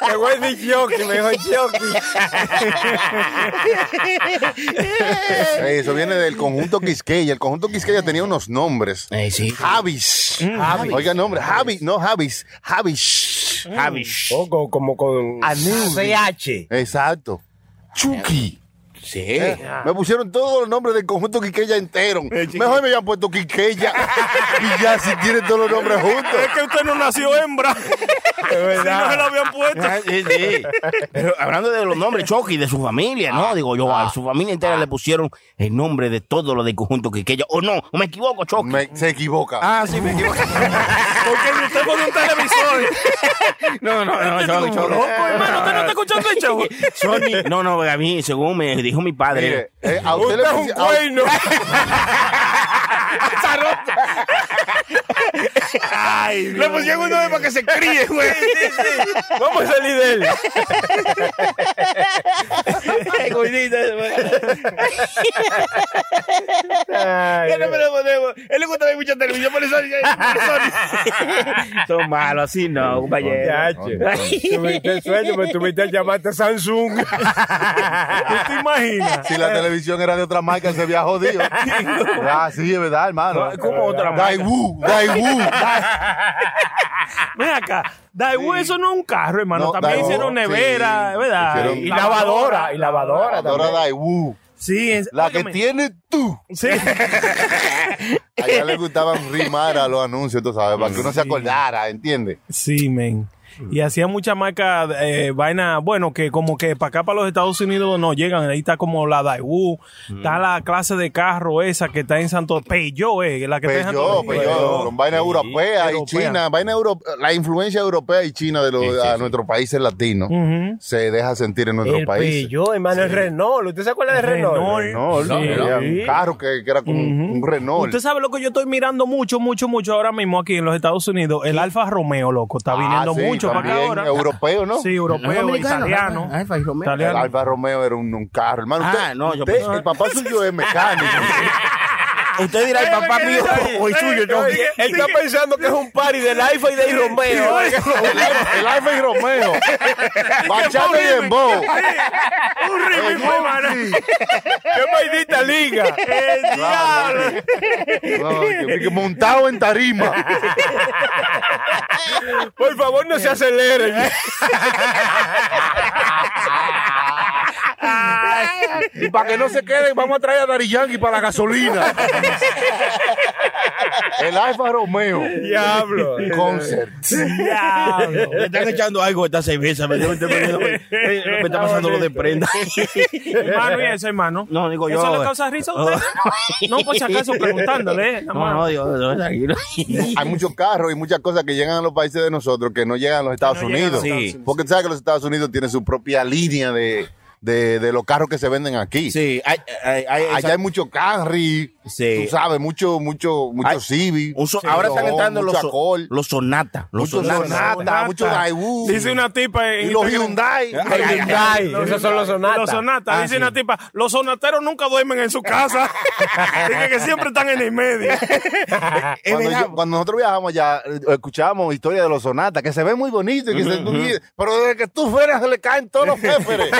Que güey de jockey, me dijo jockey. Eso viene del conjunto Quisqueya. El conjunto Quisqueya tenía unos nombres. Eh, sí. Javis. Javis. Oiga, nombre. Javis. No, Javis. Javis. Javis. Poco como con. CH. Exacto. Chucky. Sí. Eh, Me pusieron todos los nombres del conjunto Quiqueya entero. Mejor me habían puesto Quiqueya. y ya si tienen todos los nombres juntos. Es que usted no nació hembra. Si no se lo habían puesto. Ah, sí, sí. Pero hablando de los nombres, Chucky, de su familia, ¿no? Digo yo, a su familia entera le pusieron el nombre de todo lo del conjunto Quiqueya. O no, o me equivoco, Chucky. Me- se equivoca. Ah, sí, me equivoco. Porque usted pone un televisor. No, no, no, Chucky, Chucky. Loco, hermano, usted no está escuchando el show. Sony, no, no, a mí, según me dijo mi padre. Mire, eh, a usted le es un a-. Ay, le pusieron uno para que se críe, güey. Vamos a salir de él. ¿Qué no me lo ponemos? Él le gusta ver mucha televisión, por eso. Son malos, así no, compañero. Tuviste el sueño, me tuviste el llamarte a Samsung. ¿Tú te imaginas? Si la televisión era de otra marca, se había jodido. Ah, sí, es verdad, hermano. ¿Cómo otra marca? Daewoo, Daewoo. Ven acá. Daewoo, eso no es un carro, hermano. No, También Daewoo, hicieron nevera, sí. ¿verdad? Hicieron- Y lavadora, y lavadora Ahora también. Daewoo. Sí, es- La que óyeme. tiene tú. Sí. A ella le gustaban rimar a los anuncios, tú sabes, para que uno se acordara, ¿entiendes? Sí, men. Y hacía mucha marca, eh, vaina, bueno, que como que para acá, para los Estados Unidos no llegan. Ahí está como la Daewoo, está la clase de carro esa que está en Santo Peugeot, eh, la que está en Peugeot, Santo Peugeot, con vaina europea y Europea. china, vaina euro- la influencia europea y china de los, a nuestros países latinos se deja sentir en nuestros El países. Peugeot, hermano, el Renault. ¿Usted se acuerda de Renault? Renault. No, Sí. era un carro que, que era como un- un Renault. Usted sabe lo que yo estoy mirando mucho, mucho, mucho ahora mismo aquí en los Estados Unidos. El Alfa Romeo, loco. Está Ah, viniendo sí, mucho para acá también ahora. europeo, ¿no? Sí, europeo, italiano. Alfa y Romeo. Alfa Romeo era un, un carro, hermano. Ah, usted- no, yo usted- pensé- el papá suyo es mecánico. Usted dirá, el papá mío o el suyo, yo. Él está pensando que es un party del iPhone y de Romeo. el, Alfa y Romeo. Bachata y Dembow. Un remix, hermano. ¡Qué maldita liga! El diablo. Montado en tarima. Por favor, no se aceleren. Y para que no se queden, vamos a traer a Dari Yankee para la gasolina. El Alfa Romeo. Diablo. Concert. Diablo. Le están echando algo a esta cerveza. Me, me- me- me- me está pasando lo de prenda. hermano, ¿y eso, hermano? No, digo yo. ¿Eso le causa risa a usted? No, por si acaso, preguntándole. eh, No, no, digo, no, tranquilo. Hay muchos carros y muchas cosas que llegan a los países de nosotros que no llegan a los Estados no llegan Unidos. Estados Sí. Porque tú sabes que los Estados Unidos tienen su propia línea de, de, de los carros que se venden aquí. Sí, hay, hay, hay- Allá hay mucho Camry, Sí. tú sabes, mucho, mucho, mucho un so- ahora están no, entrando los, los Sonata. Los mucho Sonata. Sonata, mucho Daewoo. Dice una tipa en y los Hyundai. Ay, Hyundai. Esos son los sonatas. Los sonatas. Ah, Dice sí. una tipa, los sonateros nunca duermen en su casa. Dice que siempre están en el medio. Cuando, yo- cuando nosotros viajamos allá, eh, escuchábamos historias de los sonatas, que se ven muy bonitos, que se- pero desde que tú fueras se le caen todos los féferes.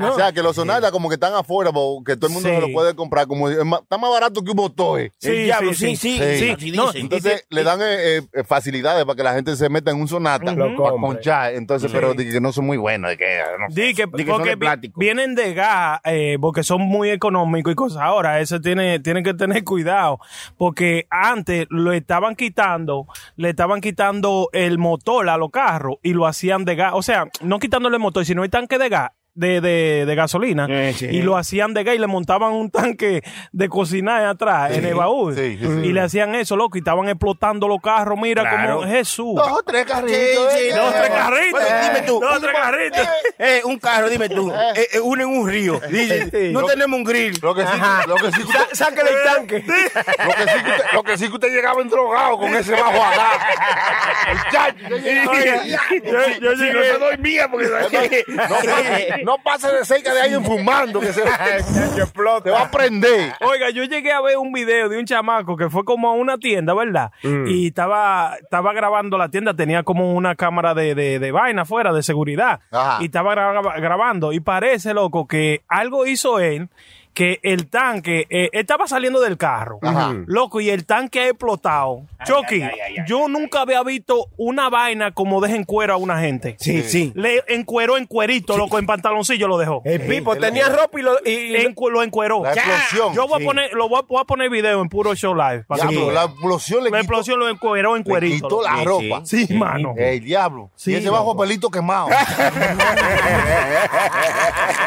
O sea, que los sonatas como que están afuera, porque todo el mundo Sí. se lo puede comprar, como está más barato que un motor. El Sí, diablo, sí, sí, sí, sí. sí, Sí, así no, dicen. Entonces le dan eh, eh, facilidades para que la gente se meta en un sonata para ponchar. Entonces, pero de que no son muy buenos, de que no sé. Di que, Di son de vienen de gas, eh, porque son muy económicos y cosas. Ahora, eso tiene, tiene que tener cuidado, porque antes lo estaban quitando, le estaban quitando el motor a los carros y lo hacían de gas. O sea, no quitándole el motor, sino el tanque de gas. De, de, de gasolina Eh, sí. y lo hacían de gas y le montaban un tanque de cocinar atrás en el baúl sí, sí, sí. y le hacían eso loco y estaban explotando los carros mira Claro. como Jesús Dos o tres carritos. Sí, sí, eh. dos tres carritos Bueno, dime tú. dos tres carritos Eh, un carro, dime tú. Eh, eh, uno en un río. No tenemos un grill. Lo que sí, lo que sí, que usted- Sáquele el tanque. lo que sí que usted, lo que sí que usted llegaba en drogado con ese bajo acá. El chacho, yo yo, yo llegué- no se doy mía, porque No, No pase de cerca de alguien fumando que se Te va a prender. Oiga, yo llegué a ver un video de un chamaco que fue como a una tienda, ¿verdad? Y estaba, estaba grabando la tienda, tenía como una cámara de, de, de vaina afuera, de seguridad. Ajá. Y estaba gra- grabando. Y parece, loco, que algo hizo él que el tanque eh, estaba saliendo del carro. Ajá. Loco, y el tanque ha explotado. Chucky, yo nunca había visto una vaina como deja en cuero a una gente. Sí, sí. Le encueró en cuerito, loco, en pantaloncillo lo dejó. El Pipo tenía ropa y lo. Y, y- Encu- lo encueró. La explosión. Yo voy Sí. a poner, lo voy a, voy a poner video en puro show live. para que la explosión le La quitó, explosión lo encueró en le cuerito. quitó loco. la ropa. Sí, mano. El diablo. Sí, y ese bajo pelito quemado.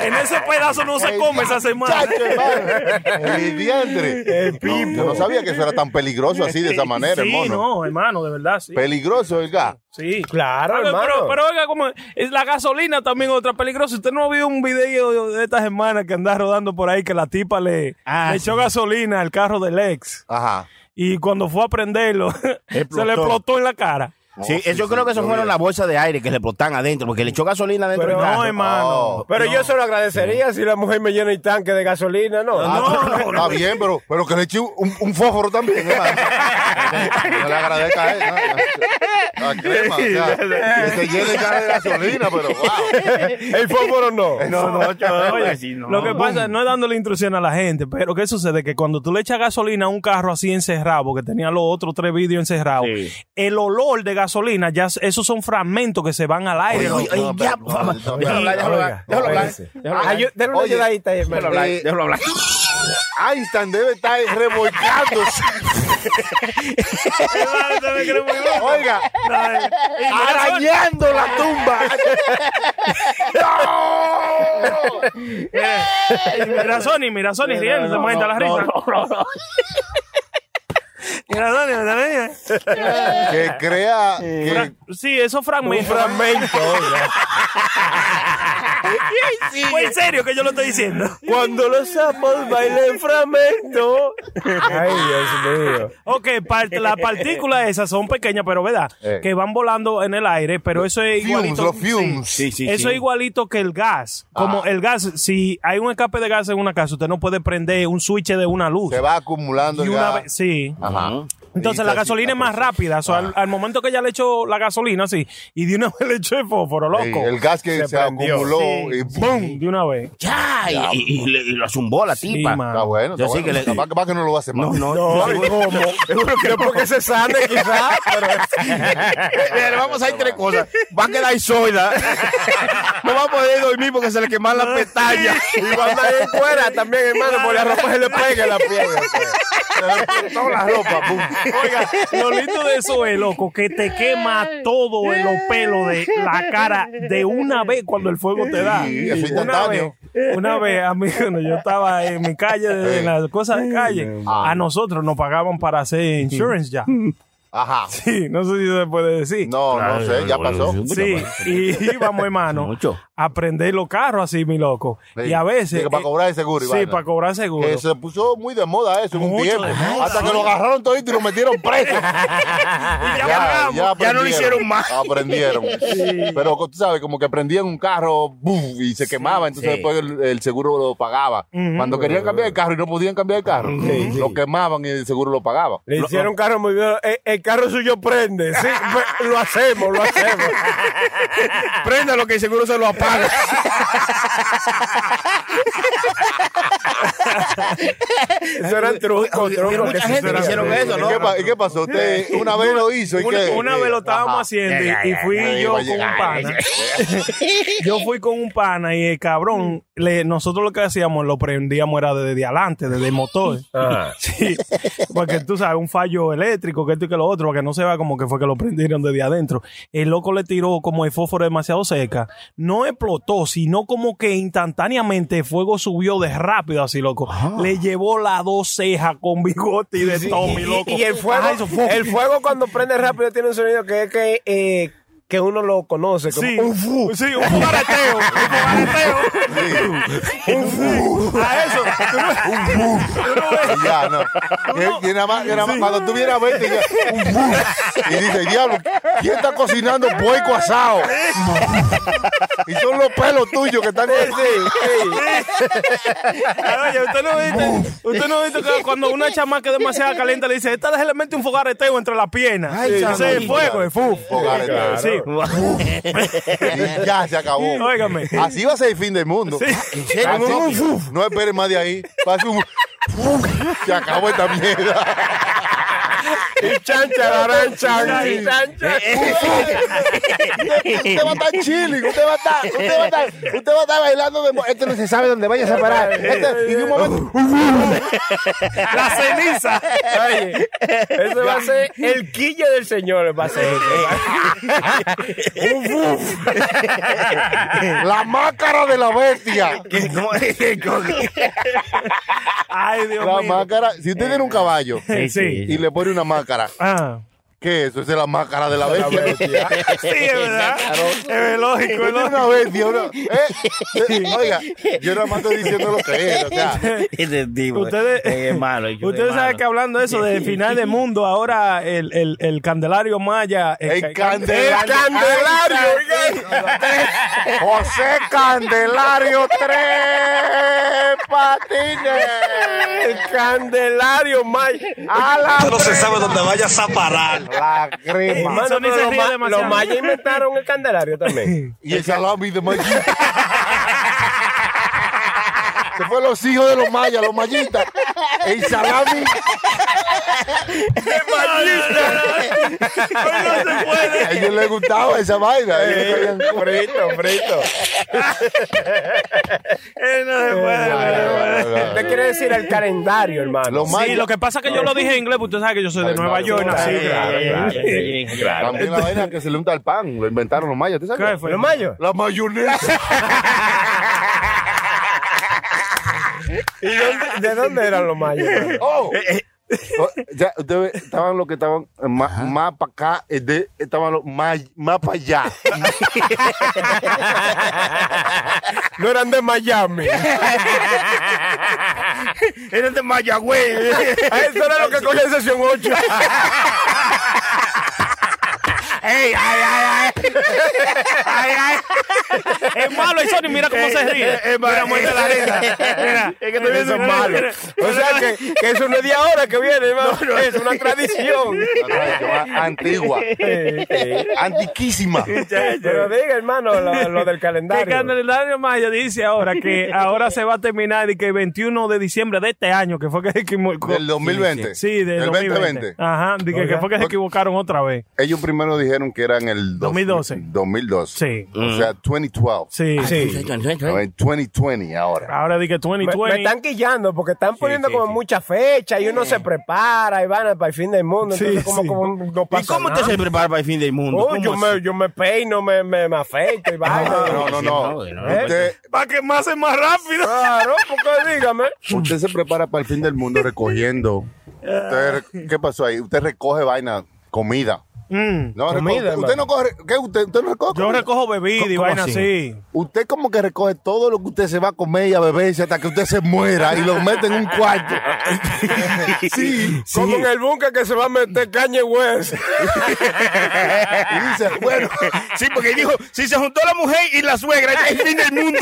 En ese pedazo no se come esa semana. Hermano. El diantre. No, yo no sabía que eso era tan peligroso así, de esa manera, sí, hermano. no, hermano, de verdad, sí. Peligroso el gas. Sí, Claro, pero, hermano. pero, pero oiga, como es la gasolina también otra peligrosa. Usted no vio un video de esta semana que anda rodando por ahí que la tipa le, Ah, le echó gasolina al carro del ex Ajá. y cuando fue a prenderlo se le explotó en la cara. Sí, yo creo que eso fueron las bolsas de aire que le explotan adentro, porque le echó gasolina dentro Pero del carro. no, hermano. Oh. pero yo se lo agradecería si la mujer me llena el tanque de gasolina, ¿no? Ah, Está bien, pero, pero que le eche un, un fósforo también, hermano. No le agradezca a él. ¿no? La crema, o sea, que se llene el carro de gasolina, pero wow. El fósforo no. No, no, chaval, Oye, sí, no. Lo que pasa no es dándole instrucción a la gente, pero ¿qué sucede? Que cuando tú le echas gasolina a un carro así encerrado, porque tenía los otros tres vídeos encerrados, Sí. el olor de gasolina, ya esos son fragmentos que se van al aire. Oye, loco. oye, ya, Déjalo hablar, déjalo hablar, déjalo hablar. Oye, Déjalo hablar, Eh, déjalo hablar. Einstein debe estar revolcándose. Oiga, arañando la tumba. Mira Sony, mira Sony riendo, se mueve la risa. Mira Sony, mira Sony. Que crea que Sí, esos Un fragmentos. fragmento, oiga. Fue en serio que yo lo estoy diciendo. Cuando los sapos bailen fragmento. Ay, Dios mío. Ok, parte, las partículas esas son pequeñas, pero verdad, Eh. que van volando en el aire, pero eso es fumes, igualito. los fumes. Sí, sí, eso sí. es igualito que el gas. Como el gas, si hay un escape de gas en una casa, usted no puede prender un switch de una luz. Se va acumulando Y el una gas. vez, sí. Ajá. Entonces la gasolina es más rápida. So, al, al momento que ella le echó la gasolina, sí, y de una vez le echó el fósforo, Sí, loco. el gas que se, Se acumuló Sí. y ¡Bum! De una vez. Ya, y, y- y le- y lo zumbó la Sí, tipa. Está bueno. Yo está sí bueno. que le- Capaz- capaz que no lo va a hacer más. no, no, No, no. ¿cómo? Después que se sane, quizás. Pero... Mira, le vamos a hacer tres cosas. Va a quedar sola. No va a poder dormir porque se le queman las pestañas. Y va a andar fuera también, hermano, porque la ropa se le pega la piel. Toda la ropa, pum. Oiga, lo lindo de eso es, loco, que te quema todo en los pelos de la cara de una vez cuando el fuego te da. Sí, es una vez, una vez, a mí, cuando yo estaba en mi calle, en las cosas de calle, a nosotros nos pagaban para hacer insurance ya. Ajá. Sí, no sé si se puede decir. No, no sé, ya pasó. Sí, y íbamos, hermano, Mucho. a prender los carros así, mi loco. Sí. Y a veces. Sí, que para eh, cobrar el seguro Sí, para cobrar seguro. Que se puso muy de moda eso en un Mucho tiempo. Hasta que lo agarraron todito y lo metieron preso. Y ya pagamos. ya no lo hicieron más. Aprendieron. Pero tú sabes, como que prendían un carro ¡buf! y se quemaba, entonces Sí. después el, el seguro lo pagaba. Cuando querían cambiar el carro y no podían cambiar el carro, lo quemaban y el seguro lo pagaba. Le hicieron un carro muy bien. El, el carro suyo prende. Sí, lo hacemos, lo hacemos. Prenda lo que el seguro se lo apaga. Eso eran trucos, trucos. mucha gente que hicieron eso, ¿Y ¿no? qué, pa- y qué pasó? Usted una vez lo hizo y Una, qué? una vez lo estábamos Ajá. haciendo y- fui ya, yo con un pana. yo fui con un pana y el cabrón, le, nosotros lo que hacíamos, lo prendíamos era desde adelante, desde el motor. Ajá. Sí, porque tú sabes, un fallo eléctrico, que esto y que lo otro, para que no se vea como que fue que lo prendieron desde adentro. El loco le tiró como el fósforo demasiado cerca. No explotó, sino como que instantáneamente el fuego subió de rápido así, loco. Le llevó las dos cejas con bigote y de todo, mi loco. Y el fuego, Ah, el fuego cuando prende rápido tiene un sonido que es que, eh, que uno lo conoce como Sí, un fu. sí, un fugareteo, un fugareteo. Un fu. A eso, Y ya, no. Y, y nada más, y nada más, cuando tú vienes a verte, y, ya, un buf. y dices, diablo, ¿quién está cocinando puerco asado? y son los pelos tuyos que están Ah, Oye, usted no viste, usted no viste que cuando una chamaca es demasiado caliente le dice, esta déjale meter un fogareteo entre las piernas. Ay, chamaquito. fuego, el fu. Fogareteo. Sí. Y ya se acabó. Óigame. Así va a ser el fin del mundo. Así- no esperes más de ahí. Pasa un- se acabó esta mierda. Y chancha, la arancha, Ay, y chancha. Usted va a estar chilling, usted va a estar, usted va a estar, usted va a estar bailando de Este no se sabe dónde vaya a parar. Este, y de un momento, La ceniza. Oye, eso va a ser el quille del señor. Va a ser la máscara de la bestia. Ay, Dios La mío. máscara, si usted tiene un caballo Sí. y le pone una máscara, Ah. ¿Qué es eso? Esa es la máscara de la bestia. Sí, es verdad. Es lógico, es lógico. una bestia, una- ¿eh? Oiga, yo nada más estoy diciendo lo que es. O sea, Ese tipo Ustedes, es malo. es ustedes saben que hablando de eso, del final del mundo, ahora el, el, el Candelario Maya. el ca- Candelario. Candelario, José Candelario Tres Patines. el Candelario Maya. A la no se sabe dónde vayas a parar. La crema. Hermano, Sony pero los, ma- los mayas inventaron el Candelario también. Y el salami de Mayita. Se fue los hijos de los mayas, los mayitas. El salami. A ellos les gustaba esa vaina. Ellos querían- frito, frito. Eh, no se puede, no se puede. ¿Qué quiere decir el calendario, hermano? Los mayas. Sí, lo que pasa es que yo lo dije en inglés, porque usted sabe que yo soy de Nueva York, nací. Claro, claro, claro. También la vaina que se le unta el pan. Lo inventaron los mayas. ¿Tú sabes? ¿Qué fue? ¿Los mayos? La mayonesa. ¿Y dónde- de dónde eran los hermano? Oh. Ya, ustedes estaban los que estaban eh, más, más para acá, eh, de- estaban los más, más para allá. No eran de Miami. Eres de Mayagüez. Eso era lo que cogía en sesión 8. ¡Ey, ay, ay, ay! ¡Ay, ay! Es malo el Sony, mira cómo se ríe. Es malo. Mira, la Es que malo. O sea que, que eso no es de ahora que viene, hermano. Es una tradición. Antigua. Antiquísima. Pero diga, hermano, lo, lo del calendario. Candelario Maya dice ahora que ahora se va a terminar y que el 21 de diciembre de este año, que fue que se equivocó. Del 2020. Sí, del Del 2020. 2020. Ajá, que, fue que se equivocaron otra vez. Ellos primero dijeron que era en el dos- 2012. 2012. Sí. O sea, 2012. Sí, sí. No, en 2020 ahora. Ahora di que Me, 2020. me están quillando porque están poniendo sí, como sí. muchas fechas y uno se prepara y van para el fin del mundo. Sí, Entonces, como, sí. como no ¿Y pasa cómo nada. usted se prepara para el fin del mundo? Oh, ¿Cómo yo, me, yo me peino, me, me, me afeito y vaina. No, no, no. no, no. Usted, Para que más es más rápido. Claro, porque dígame. usted se prepara para el fin del mundo recogiendo. Usted, ¿Qué pasó ahí? Usted recoge vaina, comida. Mm. No, Comida, recoge- usted no coge, ¿qué? ¿Usted, usted no recoge? Yo recojo bebida y ¿Cómo vaina así? Usted como que recoge todo lo que usted se va a comer y a beberse hasta que usted se muera y lo mete en un cuarto. sí, Como en el búnker que se va a meter Kanye West. Y dice, bueno, Sí, porque dijo, si se juntó la mujer y la suegra, es el fin del mundo.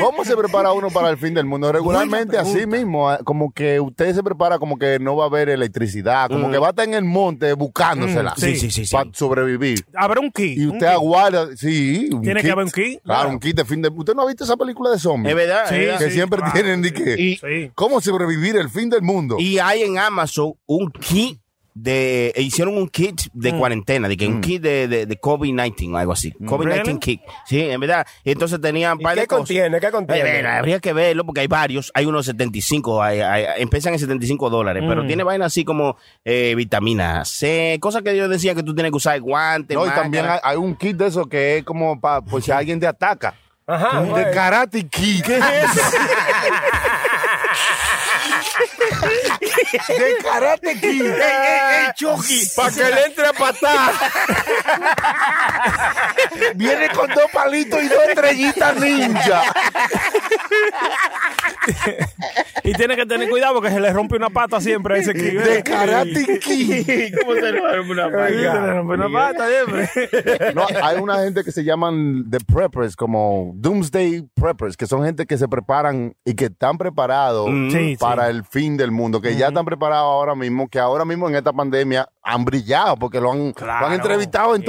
¿cómo se prepara uno para el fin del mundo? Regularmente así mismo, ah, como que usted se prepara como que no va a haber electricidad, como que va a estar en el monte buscándosela Mm, sí, sí, sí, sí. para sobrevivir. Habrá un kit. Y usted aguarda, sí. un Tiene que haber un kit. Claro, un kit de fin de ¿Usted no ha visto esa película de zombies? Es verdad. Sí. Que sí, siempre claro. tienen de que, Y-. ¿cómo sobrevivir el fin del mundo? Y hay en Amazon un kit de e hicieron un kit de cuarentena, de que un kit de, de, de COVID-19 o algo así. COVID-19 Really? kit. Sí, en verdad. Y entonces tenían ¿Y par de qué cosas. contiene? ¿Qué Eh, contiene? bueno, habría que verlo porque hay varios. Hay unos 75, hay, hay- empiezan en 75 dólares, pero tiene vaina así como eh, vitamina C, cosas que yo decía que tú tienes que usar guantes. no, y máscara. también hay, hay un kit de eso que es como para, por si alguien te ataca. Ajá. Un güey. de karate kit. ¿Qué es eso? De Karate Kid. Para que le entre a patar. Viene con dos palitos y dos estrellitas ninja. Y tiene que tener cuidado porque se le rompe una pata siempre a ese que De Karate Kid. ¿Cómo se le rompe una Se le rompe una pata siempre. No, hay una gente que se llaman the preppers, como Doomsday Preppers, que son gente que se preparan y que están preparados Sí, para el fin del mundo, que ya están preparados ahora mismo, que ahora mismo en esta pandemia han brillado porque lo han, lo han entrevistado en.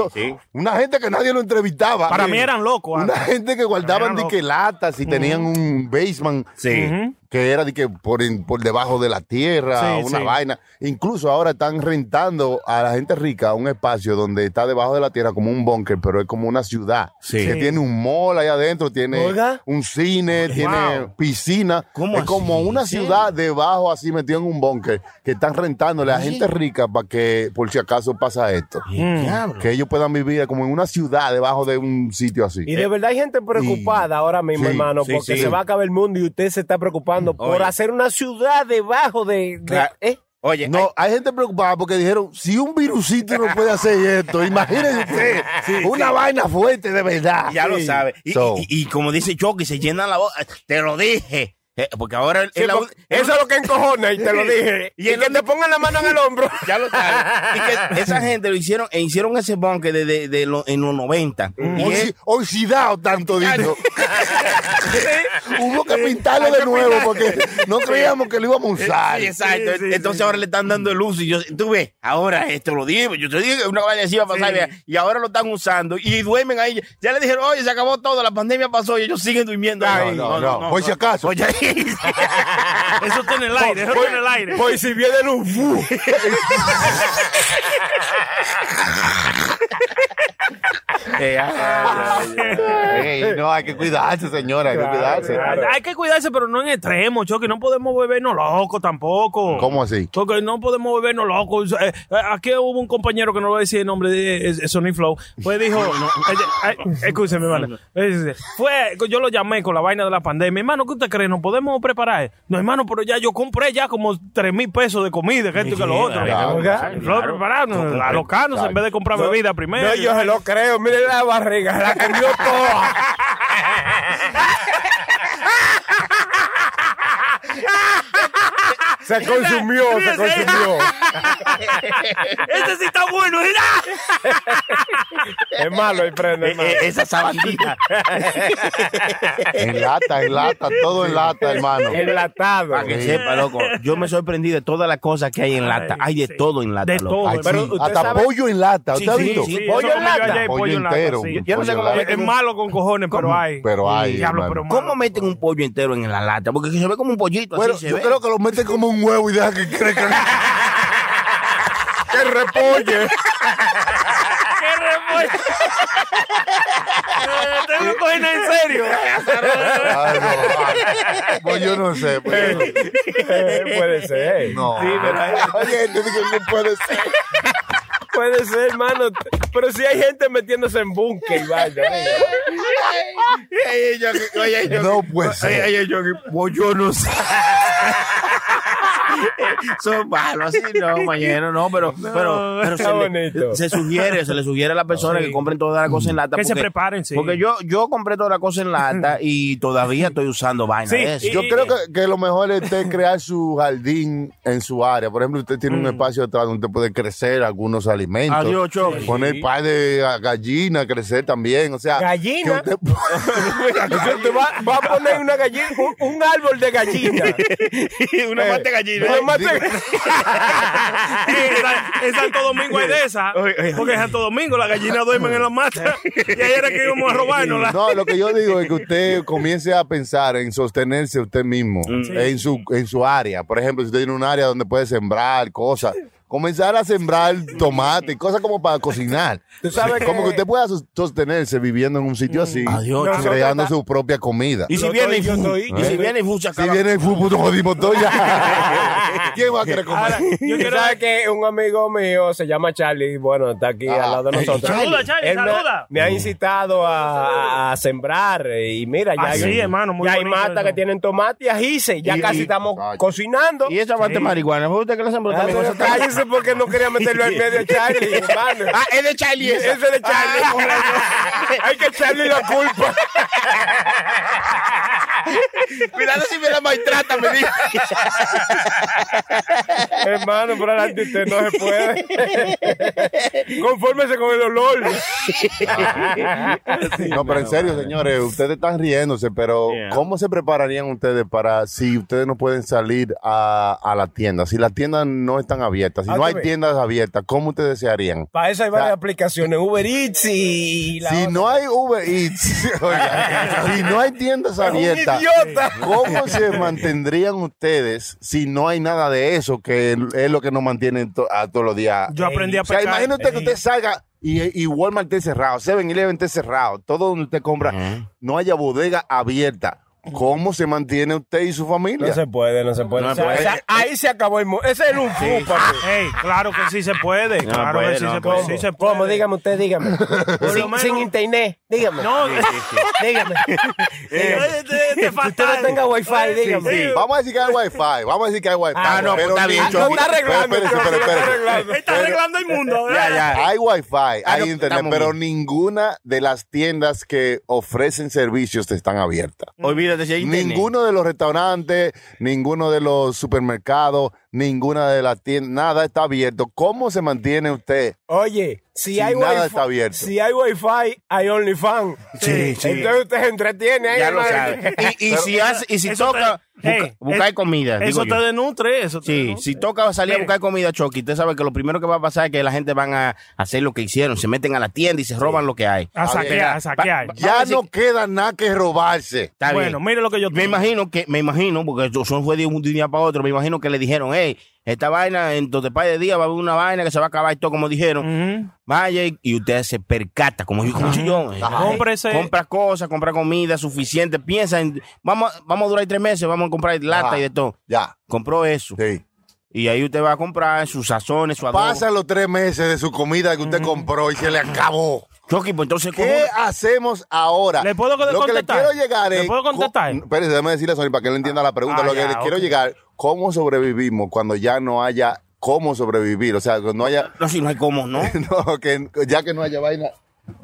Una gente que nadie lo entrevistaba. Para mí eran locos. Una antes. gente que guardaban de que latas y tenían un basement Sí. que era de que por, debajo de la tierra, una vaina. Incluso ahora están rentando a la gente rica un espacio donde está debajo de la tierra como un búnker, pero es como una ciudad. Sí. Que tiene un mall allá adentro, tiene Oiga. un cine, tiene piscina. ¿Cómo es como una ciudad debajo así metido en un búnker que están rentándole a gente rica para que por si acaso pasa esto. Diablo. Que ellos puedan vivir como en una ciudad debajo de un sitio así. Y de verdad hay gente preocupada ahora mismo, Sí, hermano, sí, porque sí. se va a acabar el mundo y usted se está preocupando por hacer una ciudad debajo de... de- Claro. ¿eh? Oye, No, hay gente preocupada porque dijeron, si un virusito no puede hacer esto, imagínense usted, una vaina fuerte de verdad. ya lo sabe. Y, So, y- y como dice Chucky, se llena la boca. Te lo dije. Eh, Porque ahora Sí, es la- porque eso es lo que encojona y te lo dije. Y el que te ponga la mano en el hombro. Ya lo sabes. Y que esa gente lo hicieron, e hicieron ese bunker de, de, de lo- en los 90. Y oxi- es- oxidado tanto dicho. Hubo que pintarlo de nuevo porque no creíamos que lo íbamos a usar. Sí, exacto. Entonces ahora le están dando luz y yo, tú ves, ahora esto lo digo, yo te dije que una vaina así iba a pasar y ahora lo están usando y duermen ahí. Ya le dijeron, oye, se acabó todo, la pandemia pasó y ellos siguen durmiendo. No, ahí. no, no, por si acaso. Oye, Eso está en el aire, eso está en el aire. Pues si viene luz. ¡fu! eh, ah, no, hay que cuidarse, señora, hay que cuidarse. Hay que cuidarse, pero no en extremo, Choque. No podemos bebernos locos tampoco. ¿Cómo así? Choque, no podemos bebernos locos. Eh, eh, aquí hubo un compañero que no voy a decir el nombre de eh, Sony Flow. Pues dijo, eh, eh, escúcheme, hermano. Eh, Fue, yo lo llamé con la vaina de la pandemia. Hermano, ¿qué usted cree? ¿Nos podemos preparar? No, hermano, pero ya yo compré ya como tres mil pesos de comida, que esto y que lo otro. claro, prepararnos, en vez de comprar bebida primero. No, yo se lo creo. La barriga, la comió toda. Se consumió, se consumió. Este sí está bueno, mira. Es malo el prende, eh, hermano. eh, esa sabandija. En lata, en lata, todo en lata, hermano. Enlatado. Para que sepa, loco. Yo me sorprendí de todas las cosas que hay en lata. Hay de sí. todo en lata. De loco. todo, Ay, Pero sí, usted hasta sabe- pollo en lata, ¿usted Sí, ha visto? sí. Pollo en lata. Pollo entero. Yo- no sé cómo Es, es malo con cojones, pero hay. Pero hay, Diablo, hermano. pero malo. ¿Cómo meten un pollo entero en la lata? Porque se ve como un pollito. Bueno, así se yo ve. creo que lo meten como un huevo y deja que crezca. Que repolle. ¿Qué repuesto? Tengo que coger en serio. Ay, no, ay. Pues yo no sé. Pero, Eh, Puede ser. no. Sí, ¿verdad? Oye, te digo que no puede ser. Puede ser, hermano. Pero si hay gente metiéndose en búnker y vaya. Oye, yo, oye, yo, No puede ser. Oye, yo, pues yo no sé. Son malos, así no, mañana, no, pero, pero, pero se, le- bonito. se sugiere, se le sugiere a la persona Sí. que compren toda la cosa en lata. Que se preparen, sí. Porque yo, yo compré toda la cosa en lata y todavía estoy usando vaina Sí, de eso. y- Yo creo que, que lo mejor es usted crear su jardín en su área. Por ejemplo, usted tiene un espacio atrás donde usted puede crecer algunos alimentos. Adiós. Poner par de ga- gallinas, crecer también. O sea, ¿Gallina? que usted- va, va a poner una gallina, un, un árbol de gallina. una mata de gallina. En San- en Santo Domingo hay de esas. Porque en Santo Domingo las gallinas duermen en la mata. Y ahí era que íbamos a robárnoslas. No, lo que yo digo es que usted comience a pensar en sostenerse usted mismo en su en su área. Por ejemplo, si usted tiene un área donde puede sembrar cosas, comenzar a sembrar tomate, cosas como para cocinar. Tú sabes como que- que usted pueda sos- sostenerse viviendo en un sitio así, Adiós, creando su propia comida. Y si viene yo estoy- y si viene fucha Si viene nos jodimos todos ya. ¿Quién va a querer comer? Ahora, Yo quiero- sabes que un amigo mío se llama Charlie, bueno, está aquí Ah, al lado de nosotros. Saluda, Charlie, saluda. Me, ha incitado a, a sembrar eh, y mira, ya, Ah, sí, hermano, muy ya hay eso. que tienen tomate y ajice, ya Y- casi y- estamos Ay. cocinando. Y esa parte marihuana, ¿fue usted que la sembró también? Está- Cállese porque no quería meterlo en medio de Charlie, hermano. Ah, es de Charlie Ese es de Charlie. Hay que echarle la culpa. Cuidado si me la maltrata, me dijo. Hermano, por adelante usted no se puede. Confórmese con el olor. No, pero en serio, señores, ustedes están riéndose, pero Yeah. ¿cómo se prepararían ustedes para si ustedes no pueden salir a, a la tienda? Si las tiendas no están abiertas, si Ah, no hay tiendas abiertas, ¿cómo ustedes se harían? Para eso hay varias aplicaciones, Uber Eats y la Si otra. no hay Uber Eats, oiga, si no hay tiendas abiertas, idiota. ¿cómo se mantendrían ustedes si no hay nada de eso que es lo que nos mantiene to- a todos los días? Yo aprendí a O sea, imagínate que usted salga y, y Walmart esté cerrado, 7-Eleven esté cerrado, todo donde usted compra, no haya bodega abierta. ¿Cómo se mantiene usted y su familia? No se puede, no se puede. No O sea, puede. o sea, ahí se acabó el mundo. Ese es un papi. Ey, claro que sí se puede. claro puede, que sí no se puede. Sí se puede. ¿Cómo? Dígame usted, dígame. sin, menos- sin internet, dígame. No, Dígame. eh, de- de Que usted no tenga wifi, dígame. Sí. Vamos a decir que hay wifi, vamos a decir que hay wifi. Ah, no, pues está bien. Lo está arreglando, Pero, espérese, pero, está espérese. arreglando. Está arreglando el mundo. Ya, ¿verdad? ya. Hay wifi, Ah, hay no, internet, pero bien. ninguna de las tiendas que ofrecen servicios están abiertas. Olvídate internet. Ninguno de los restaurantes, ninguno de los supermercados, ninguna de las tiendas, nada está abierto. ¿Cómo se mantiene usted? Oye, si, Si hay nada wifi, está abierto. si hay wifi, hay OnlyFans. Sí, sí. Entonces usted se entretiene ahí. Ya lo sabe. Y, y si, hace, y si Eso toca te- busca- Ey, buscar es- comida, Eso digo te yo. denutre, eso te Sí, denutre. si toca salir a buscar comida, Chucky, usted sabe que lo primero que va a pasar es que la gente van a hacer lo que hicieron, se meten a la tienda y se roban lo que hay. A saquear, a saquear. Va- Ya no queda nada que robarse. Está Bueno, bien. mire lo que yo Me imagino que, me imagino, porque eso fue de un día para otro, me imagino que le dijeron, hey, esta vaina en dos par de días va a haber una vaina que se va a acabar y todo como dijeron. Ujú. Vaya y- usted se percata, como yo, como yo. Cómprese. Compra cosas, compra comida suficiente, piensa en, vamos, a- vamos a durar tres meses, vamos a comprar lata Ajá. y de todo. Ya, Compró eso. sí. Y ahí usted va a comprar sus sazones, su adobo. Pasan los tres meses de su comida que usted compró y se le acabó. Chucky, pues entonces, ¿cómo? ¿Qué hacemos ahora? ¿Le puedo Lo que le contestar? quiero llegar ¿Le es. puedo contestar? co- Espérese, déjame decirle a Sony para que él entienda la pregunta. Ah, Lo que ya, le quiero llegar, ¿cómo sobrevivimos cuando ya no haya cómo sobrevivir? O sea, cuando no haya. No, si no hay cómo, ¿no? No, que ya que no haya vaina.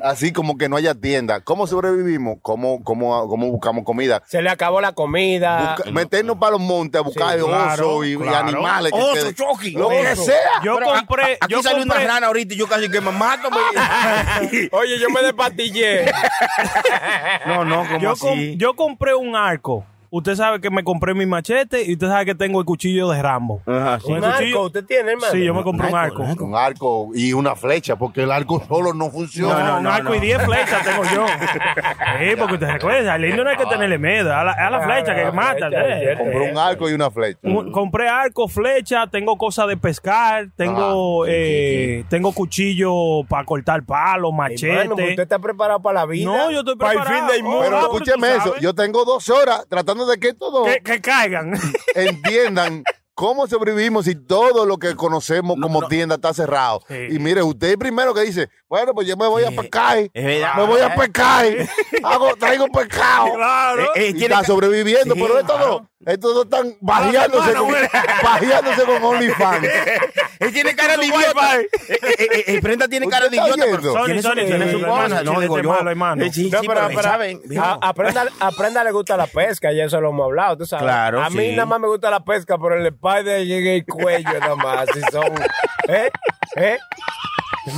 Así como que no haya tienda. ¿Cómo sobrevivimos? ¿Cómo, cómo, cómo buscamos comida? Se le acabó la comida. Busca- meternos para los montes a buscar Sí, claro, osos y, y claro. animales. que Oso, Chucky. Lo que sea. Yo Pero compré. a- aquí yo salió compré, una rana ahorita y yo casi que me mato. me- Oye, yo me despatillé. no, no, como yo, com- así. yo compré un arco. Usted sabe que me compré mi machete y usted sabe que tengo el cuchillo de Rambo. Ajá, sí. Un cuchillo- arco, ¿usted tiene, hermano? Sí, yo me compré un Arco. Un arco y una flecha, porque el arco solo no No, funciona. no, un arco y 10 flechas tengo yo. Sí, porque usted recuerda, al indio no hay que tenerle miedo. A la, a la flecha que mata. Compró un arco y una flecha. Un- Compré arco, flecha, tengo cosas de pescar, tengo eh, tengo cuchillo para cortar palos, machete. Hermano, usted está preparado para la vida. No, yo estoy Para el preparado. fin del mundo. Pero Ah, escúcheme eso. Yo tengo dos horas tratando de que todos que, que caigan. entiendan cómo sobrevivimos si todo lo que conocemos como tienda está cerrado. Sí. Y mire, usted primero que dice, bueno, pues yo me voy a pescar. Es verdad. Me voy a pescar. Hago, traigo pescado. claro. Eh, eh, Y tiene está que- sobreviviendo, Sí, pero estos dos, estos dos están bajeándose con, bajeándose con OnlyFans. Él tiene cara de idiota. Eh, eh, eh, eh, Prenda tiene ¿Usted cara de idiota. pero tiene su- Sony, tiene Sony, su hermano, cosa. No, digo yo. Eh, sí, No, pero, ¿saben? a, a Prenda, a Prenda le gusta la pesca, y eso lo hemos hablado, tú sabes. Claro, A mí nada más me gusta la pesca, pero el spider llega el cuello nada más. Si son, ¿eh? ¿Eh?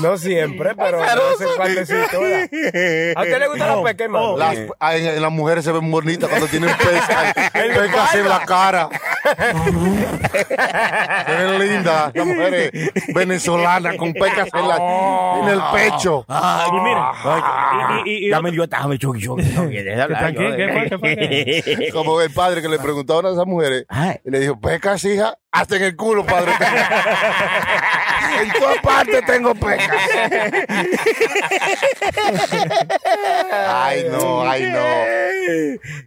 No siempre, pero no cuántecito. ¿verdad? ¿A usted le gusta la pesca, hermano? Las, ay, las mujeres se ven bonitas cuando tienen pesca. pescas en la cara. Se ven lindas las mujeres venezolanas con pecas en, la- en el pecho. Y mire, y- y- y- y- Ya me dio tajame, choqui, choqui. ¿Qué tal? ¿Qué? ¿Qué fue? ¿Qué fue? ¿Qué? Como el padre que le preguntó a una de esas mujeres Ay. y le dijo, pecas, hija, hasta en el culo, padre. en todas partes tengo pecas. ay, no, ay, no.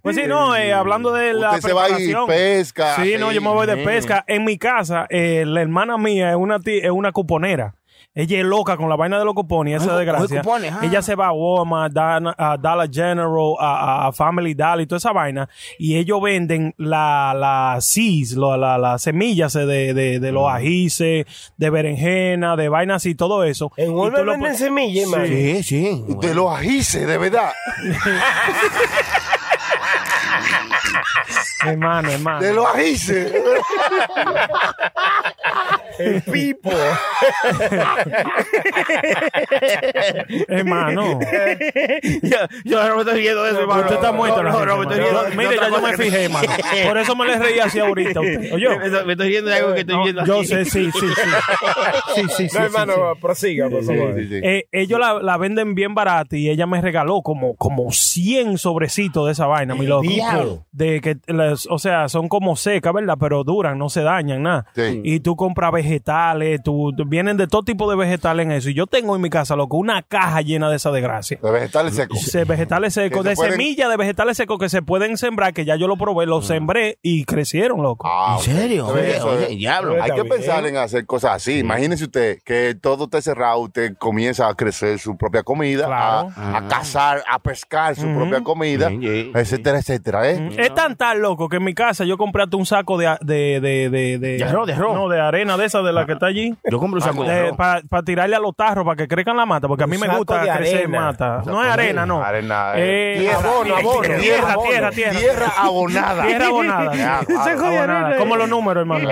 Pues sí, no, eh, hablando de la Usted se va y preparación. pesca. Sí, no, yo me voy de pesca. En mi casa, eh, la hermana mía es una, es una cuponera. Ella es loca con la vaina de los cupones, esa desgracia. cupones, ah. Ella se va a Walmart, Dan- a Dollar General, a, a Family Dollar y toda esa vaina. Y ellos venden la, la seeds, lo- la, las semillas de, de, de los ajíes, de berenjena, de vainas y todo eso. En Walmart venden semillas, hermano. Sí, sí. De los ajíes, de verdad. Hermano, hermano. De los ajíes. El pipo. hermano. Yo, yo no me estoy riendo de eso, hermano. Usted está muerto. No, no, no, me estoy riendo. Yo- Mire, ya yo me fijé, hermano. Por eso me le reí así ahorita a usted. Oye, Me estoy- riendo de algo que estoy No, viendo yo aquí. sé, sí, sí, sí. Sí, sí, sí. No, sí, hermano, sí. prosiga, por favor. Sí, sí, sí. Eh, ellos la, la venden bien barata y ella me regaló como, como 100 sobrecitos de esa vaina, mi loco. diablo. De que, las- o sea, son como secas, ¿verdad? Pero duran, no se dañan, nada. Sí. Y tú compras vegetales, tú, vienen de todo tipo de vegetales en eso. Y yo tengo en mi casa, loco, una caja llena de esa desgracia. De vegetales secos. Se- vegetales secos, se de pueden- semillas de vegetales secos que se pueden sembrar, que ya yo lo probé, los sembré y crecieron, loco. Ah, ¿En serio? ok. Oye, Eso oye, es. diablo. Hay Está que pensar en hacer cosas así. Imagínese usted que todo esté cerrado, usted comienza a crecer su propia comida, Claro. a, a cazar, a pescar su propia comida, Sí, sí, etcétera, etcétera. ¿eh? Tan tal, loco, que en mi casa yo compré hasta un saco de... De, de, de, de, De arroz, de arroz. No, de arena de esa, de la que está allí. Yo compro un saco de arroz. Para tirarle a los tarros, para que crezcan la mata, porque a mí Un me gusta crecer arena. mata. No es arena, no. Arena, Eh, eh, tierra, abono, abono, Tierra, abono. tierra, tierra. Tierra abonada. Tierra abonada. Abonada. Como los números, hermano.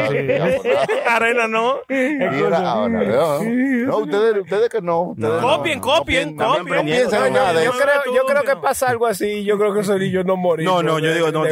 Arena no. Tierra abonada. No, ustedes, ustedes que no. ustedes no. Copien, copien, No, copien. No piensan en nada Yo creo, yo creo que pasa algo así. Yo creo que niños no morir. No, no, yo digo, no,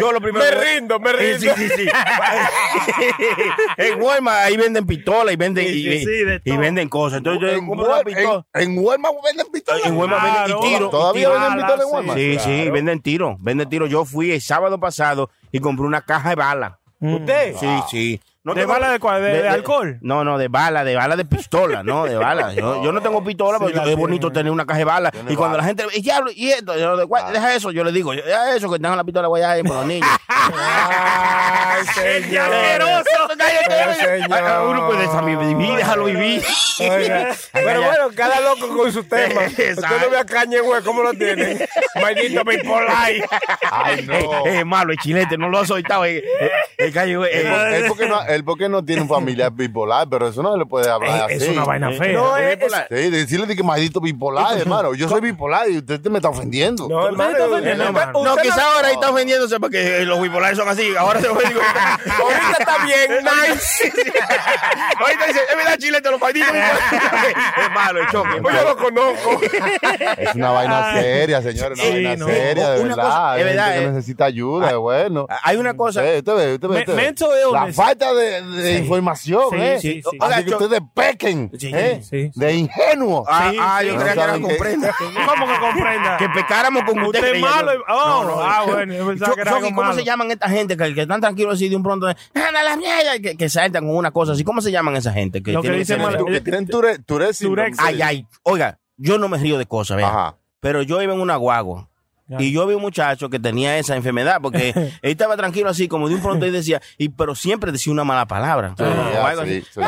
Yo lo primero Me rindo, me rindo. sí, sí, sí. en Walmart ahí venden pistolas y venden Sí, sí, y, sí, venden cosas. Entonces yo En en- en Walmart venden pistolas. En Walmart venden Claro. y tiro. Todavía venden pistolas en. Walmart. Sí, sí, venden tiro, venden tiro. Yo fui el sábado pasado y compré una caja de bala. ¿Usted? Sí, sí. No ¿De tengo- bala de cuál? ¿De- de alcohol? No, no, de bala, de bala de pistola, no, de bala. Yo, yo no tengo pistola, pero yo- es bonito tener una caja de bala. Y cuando la gente, y diablo, y esto, yo, de cuál- deja eso, yo le digo, deja eso que tengan la pistola, voy a ir por los niños. Ay, señor. Ah, Uno puede también vivir, déjalo vivir. Oiga, Pero bueno, cada loco con su tema. Usted no ve a Cañe, güey, cómo lo tienen. Maldito bipolar. Ay, no. Es malo, el chilete, no lo ha soltado. El, el, eh, porque, no, él porque no tiene un familiar bipolar, pero eso no se le puede hablar así. Es una vaina fea. No, es, bipolar. Sí, decirle de que maldito bipolar, hermano. Yo soy bipolar y usted me está ofendiendo. no, hermano. está ofendiendo, usted- hermano. No, usted quizá ahora está ofendiéndose porque eh, los bipolares son así. Ahora se ofende. Ahorita está bien, nice. Ahorita dice, es verdad, chilete, los malditos bipolares. Es malo, el choque. Pues yo lo conozco. Es una vaina seria, señores, una Sí, no. seria, de Una verdad. cosa- Hay es verdad, gente que eh. necesita ayuda, bueno. Hay una cosa. Usted, usted ve, usted ve, Me- usted ve. mental La illness. falta de, de información, Sí, ¿eh? sí, sí. Así que ustedes pequen, Sí, ¿eh? sí, sí. De ingenuos. Ah, Sí, ah, sí. yo No creía que era comprenda. ¿Cómo que comprenda? Que pecáramos con usted. Creía malo. Oh, ah, bueno. Yo pensaba que era ¿Cómo se llaman esta gente que, que están tranquilos así de un pronto? Anda la mierda, que, que saltan con una cosa así. ¿Cómo se llaman esa gente? Que Lo que tienen Que Tourette syndrome. Tourette. Ay, ay. Oiga, yo no me río de cosas, vea. Ajá. Pero yo iba en una guagua. Y yo vi un muchacho que tenía esa enfermedad porque él estaba tranquilo así, como de un pronto y decía, y pero siempre decía una mala palabra. Sí, O ah, algo sí, así. sí.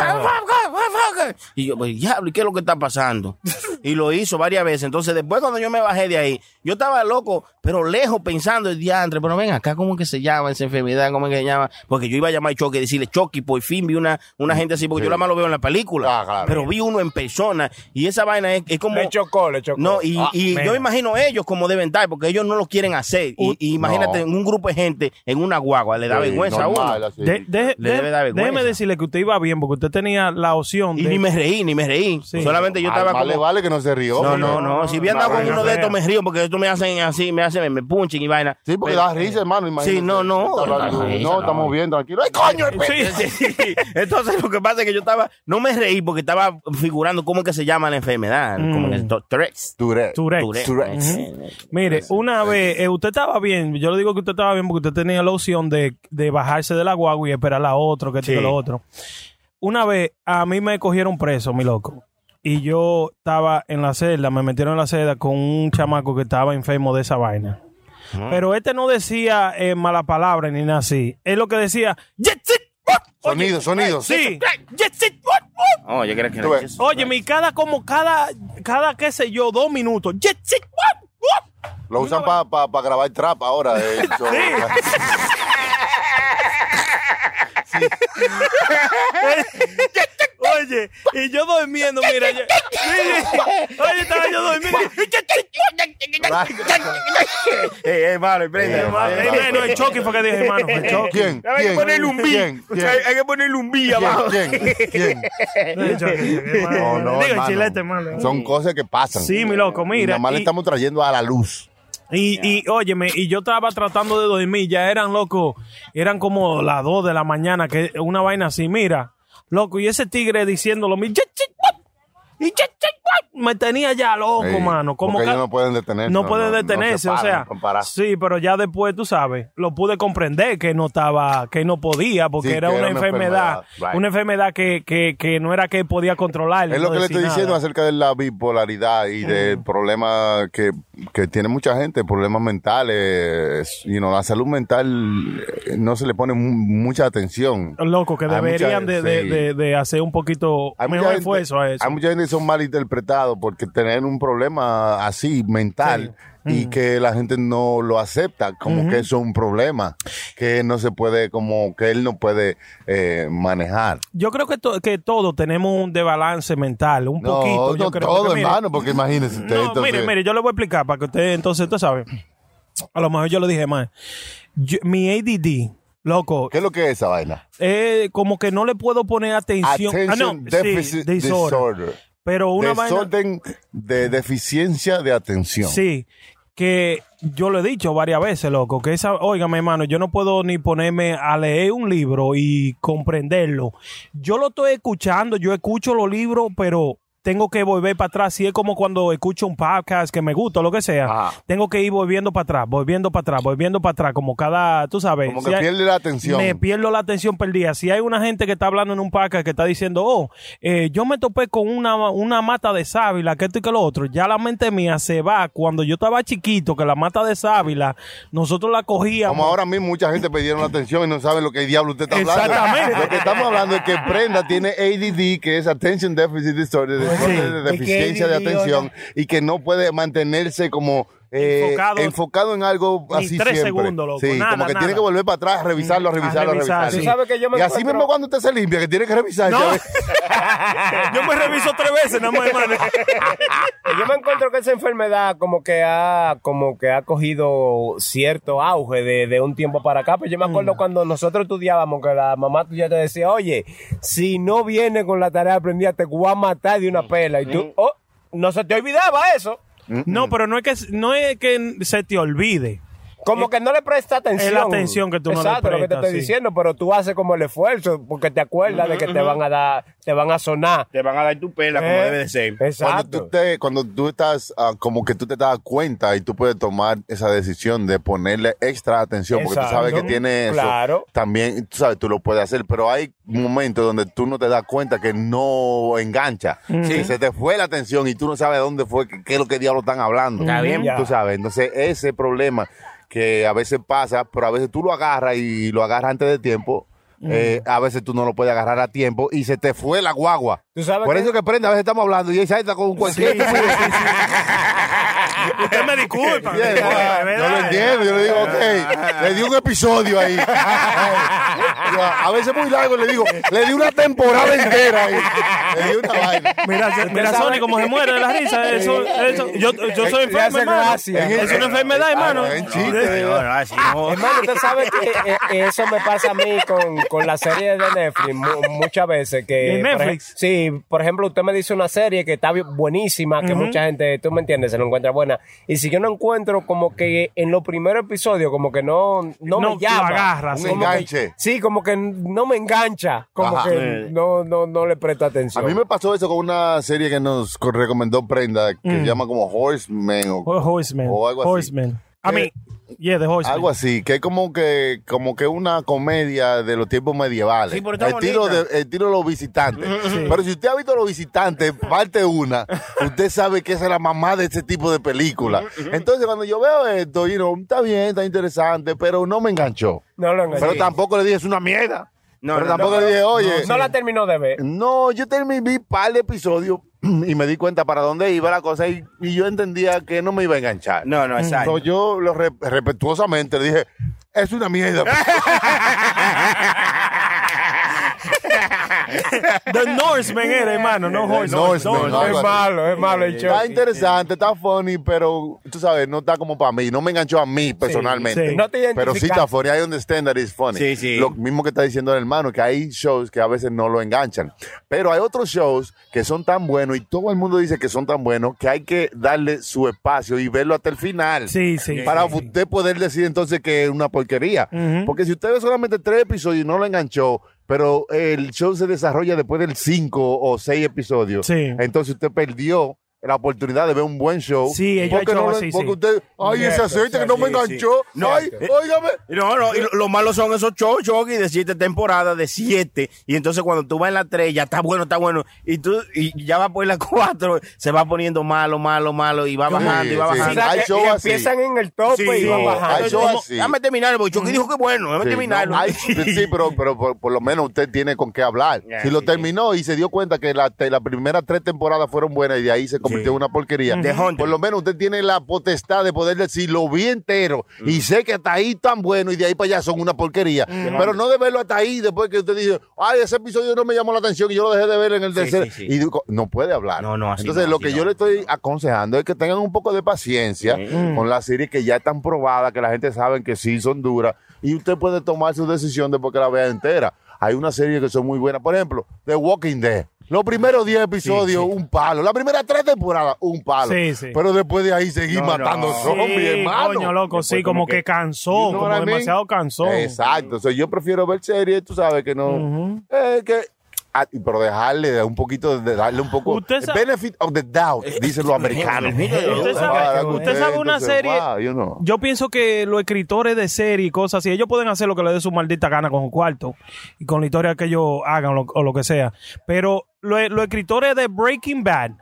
Y yo, pues, diablo, ¿y qué es lo que está pasando? Y lo hizo varias veces. Entonces, después cuando yo me bajé de ahí, yo estaba loco, pero lejos pensando el diantre, pero ven acá, ¿cómo que se llama esa enfermedad? ¿Cómo es que se llama? Porque yo iba a llamar a Chucky y decirle, Chucky, por fin vi una, una gente así, porque Sí. yo la más lo veo en la película. Ah, claro. Pero vi uno en persona y esa vaina es, es como... Le chocó, le chocó. No, y, Ah, y yo imagino ellos como deben estar, porque ellos no lo quieren hacer. Y, y imagínate No. en un grupo de gente, en una guagua, le da Sí, vergüenza a normal, uno. De- de- Le de- debe dar vergüenza. déjeme decirle que usted iba bien porque usted tenía la opción Y de... me reí, ni me reí. Sí. Solamente yo estaba vale, como... vale que que no se rió. No, no, no. Si bien andado con uno de estos me río porque estos me hacen así, me hacen, me punchin y vaina. Sí, porque da risa, hermano. Imagínate. Sí, no, no. No, no. estamos bien, tranquilo. ¡Ay, coño! Sí, sí. Entonces lo que pasa es que yo estaba, no me reí porque estaba figurando cómo es que se llama la enfermedad, como que es to- Tourette's. Tourette. Tourette. Tourette. Tourette's. Mire, una vez, eh, usted estaba bien, yo le digo que usted estaba bien porque usted tenía la opción de, de bajarse de la guagua y esperar a otro, que esto y Sí. lo otro. Una vez a mí me cogieron preso, mi loco. Y yo estaba en la celda, me metieron en la celda con un chamaco que estaba enfermo de esa vaina. Pero este no decía eh, mala palabra ni nada así. Él lo que decía, "Jet set, what?" Oye, Sonido, sonido. Sí? Oh, yo creo que era. Oye, mi cada como cada, cada qué sé yo, dos minutos. Lo usan para grabar trap ahora. eh, Oye, y yo durmiendo, mira. yo- oye, estaba yo durmiendo. Eh, eh, prende. Eh. Eh, eh, no, el Chucky fue que dije, hermano. ¿Quién? Hay que ponerle un. Hay, que ponerle un bi abajo. ¿Quién? ¿Quién? Hermano. No, no, Digo, hermano. chilete, hermano. Son cosas que pasan. Sí, mi loco, mira. Nada más le estamos trayendo a la luz. Y, y óyeme, y yo estaba tratando de dormir, ya eran loco, eran como las 2 de la mañana, que una vaina así, mira, loco, y ese tigre diciéndolo, mi, "Chit, chit, guap", y chit, chit, guap", me tenía ya loco, Sí, mano. Como porque que- ellos no pueden detenerse. no puede no- no detenerse, se o sea, no pueden sí, pero ya después, tú sabes, lo pude comprender que no estaba, que no podía, porque Sí, era una era una enfermedad, enfermedad, right. una enfermedad que, que, que no era que podía controlar. Es lo que le estoy nada. diciendo acerca de la bipolaridad y del problema que, que tiene mucha gente, problemas mentales. You know, la salud mental eh, no se le pone mu- mucha atención. Loco, que deberían mucha- de, de, sí. de, de hacer un poquito Hay mejor esfuerzo a eso. hay mucha gente que son mal interpretados porque tener un problema así mental y que la gente no lo acepta como que eso es un problema que no se puede como que él no puede eh, manejar Yo creo que, to- que todos tenemos un desbalance mental, un no, poquito. yo no creo, todo porque, mire, hermano porque imagínese usted No, entonces- mire, mire, yo le voy a explicar para que usted, entonces, usted sabe. A lo mejor yo lo dije mal. Yo- mi ADD, loco, ¿qué es lo que es esa vaina? eh, como que no le puedo poner atención. ah, no, Attention sí, Deficit disorder. Disorder. Pero una vaina. Desorden de deficiencia de atención. Sí, que yo lo he dicho varias veces, loco, que esa, óigame, hermano, yo no puedo ni ponerme a leer un libro y comprenderlo. Yo lo estoy escuchando, yo escucho los libros, pero tengo que volver para atrás. Si es como cuando escucho un podcast que me gusta o lo que sea, Ajá. tengo que ir volviendo para atrás, volviendo para atrás, volviendo para atrás, como cada, tú sabes. Como si que hay- pierde la atención. me pierdo la atención perdida. Si hay una gente que está hablando en un podcast que está diciendo, oh, eh, yo me topé con una, una mata de sábila, que esto y que lo otro, ya la mente mía se va. Cuando yo estaba chiquito, que la mata de sábila, nosotros la cogíamos. Como ahora mismo mucha gente pidieron la atención y no sabe lo que diablo usted está hablando. Exactamente. Lo que estamos hablando es que Brenda tiene ADD, que es Attention Deficit Disorder, desorden de ¿Y qué deficiencia de atención, y que no puede mantenerse como eh, Enfocado. enfocado, en algo Ni así tres siempre. segundos, loco. Sí, Nada, como que nada. tiene que volver para atrás, revisarlo, a revisarlo, a revisar, revisarlo. sí. Tú sabes que yo me y así encuentro- mismo cuando usted se limpia, que tiene que revisar. No. yo me reviso tres veces, nada más, hermano. Yo me encuentro que esa enfermedad como que ha, como que ha cogido cierto auge de, de un tiempo para acá. Pues yo me Mm. acuerdo cuando nosotros estudiábamos que la mamá tuya te decía, oye, si no viene con la tarea aprendida, te voy a matar de una pela. Y Mm. tú, oh, no se te olvidaba eso. No, pero no es que no es que se te olvide. Como que no le presta atención. Es la atención que tú no le Exacto, lo que te prestas, estoy sí. diciendo, pero tú haces como el esfuerzo porque te acuerdas de que te van a dar, te van a sonar. Te van a dar tu pela como Eh, debe de ser. Cuando Exacto. tú, te, cuando tú estás, ah, como que tú te das cuenta y tú puedes tomar esa decisión de ponerle extra atención, porque tú sabes que Exacto. tiene eso. Claro. También, tú sabes, tú lo puedes hacer, pero hay momentos donde tú no te das cuenta que no engancha. Que se te fue la atención y tú no sabes dónde fue, qué, qué es lo que diablos están hablando. Está bien. Ya. Tú sabes, entonces ese problema que a veces pasa, pero a veces tú lo agarras y lo agarras antes de tiempo. eh, a veces tú no lo puedes agarrar a tiempo y se te fue la guagua. Tú sabes Por que- eso que prende, a veces estamos hablando y ella está con cualquier Usted me disculpa. Bien, Es yo verdad. lo entiendo, yo le digo, ok, le di un episodio ahí. Yo, a veces muy largo le digo, le di una temporada entera ahí. Le di una vaina. Mira, mira Sony como se muere de la risa. Eso, eso, yo, yo soy enfermo, hermano. Es una enfermedad, hermano. Ah, en chiste. No, no, así no. Hermano, usted sabe que eh, eso me pasa a mí con, con la serie de Netflix mu- muchas veces. que ¿De por Netflix? sí, si, por ejemplo, usted me dice una serie que está buenísima, que mucha gente, tú me entiendes, se lo encuentra buena, y si yo no encuentro como que en los primeros episodios, como que no, no, No, me llama. agarra, sí. Como que- enganche. sí, como que no me engancha, como Ajá. que no, no, no le presto A atención. mí me pasó eso con una serie que nos co- recomendó Prenda, que se llama como Horseman o Ho- Horseman. O algo así. I ¿Qué? mean, yeah, the Horseman. Algo así, que es como que, como que una comedia de los tiempos medievales. Sí, pero está estilo, bonita. de, estilo Los Visitantes. Pero si usted ha visto Los Visitantes, parte una, usted sabe que esa es la mamá de ese tipo de película. Entonces, cuando yo veo esto, you know, está bien, está interesante, pero no me enganchó. no lo enganché. Pero tampoco le dije, es una mierda. No, pero no, tampoco no, dije, oye, no la terminó de ver. no, yo terminé, vi un par de episodios y me di cuenta para dónde iba la cosa y, y yo entendía que no me iba a enganchar. No, no, exacto. So, yo lo re- respetuosamente le dije, es una mierda. The Norseman era, hermano, no Horseman. Norseman, No, es malo, es malo el show. está interesante, está funny, pero tú sabes, no está como para mí. No me enganchó a mí personalmente. sí. No te Pero sí está funny. I understand that it's funny. Sí, sí. Lo mismo que está diciendo el hermano, que hay shows que a veces no lo enganchan. Pero hay otros shows que son tan buenos y todo el mundo dice que son tan buenos que hay que darle su espacio y verlo hasta el final. Sí, sí. Para sí, sí. usted poder decir entonces que es una porquería. Porque si usted ve solamente tres episodios y no lo enganchó, pero el show se desarrolla después del cinco o seis episodios, Sí. entonces usted perdió la oportunidad de ver un buen show. Sí, ellos porque no así, porque sí. usted, ay, ese Cierto, aceite que no me sí, sí. enganchó. No, ay, eh, óigame. No, no, y lo, lo malo son esos shows, Chucky, de siete temporadas, de siete, y entonces cuando tú vas en la tres, ya está bueno, está bueno, y tú, y ya va por la cuatro, se va poniendo malo, malo, malo, y va bajando, y va sí. O bajando. sea, Hay que así. empiezan en el tope y van hay bajando. shows Como, así. Déjame terminar, porque Chucky dijo que bueno, déjame Sí, terminarlo. no, hay- sí, pero, pero por, por lo menos usted tiene con qué hablar. Ya, si lo terminó y se dio cuenta que la, las primeras tres temporadas fueron buenas y de ahí se convirtió en una porquería, por lo menos usted tiene la potestad de poder decir lo vi entero y sé que hasta ahí tan bueno y de ahí para allá son una porquería. Pero no de verlo hasta ahí después que usted dice, ay, ese episodio no me llamó la atención y yo lo dejé de ver en el tercer. sí, sí. Y digo, no puede hablar. No, no, así Entonces, no, lo así que yo le estoy aconsejando es que tengan un poco de paciencia con las series que ya están probadas, que la gente sabe que sí son duras, y usted puede tomar su decisión después que la vea entera. Hay una serie que son muy buenas. Por ejemplo, The Walking Dead. Los primeros 10 episodios, un palo. Las primeras tres temporadas, un palo. Sí, sí. Pero después de ahí seguir No, matando no. zombies, Sí, hermano. coño, loco, sí, como como que, que- cansó, You know como what I mean? demasiado cansó. Exacto. O sea, yo prefiero ver series, tú sabes, que no. eh, que, pero dejarle un poquito, de darle un poco. Usted benefit of the doubt, dicen los americanos. Usted sabe- usted una serie- wow, you know. Yo pienso que los escritores de serie y cosas así, ellos pueden hacer lo que les dé su maldita gana con un cuarto y con la historia que ellos hagan lo- o lo que sea. Pero lo- los escritores de Breaking Bad,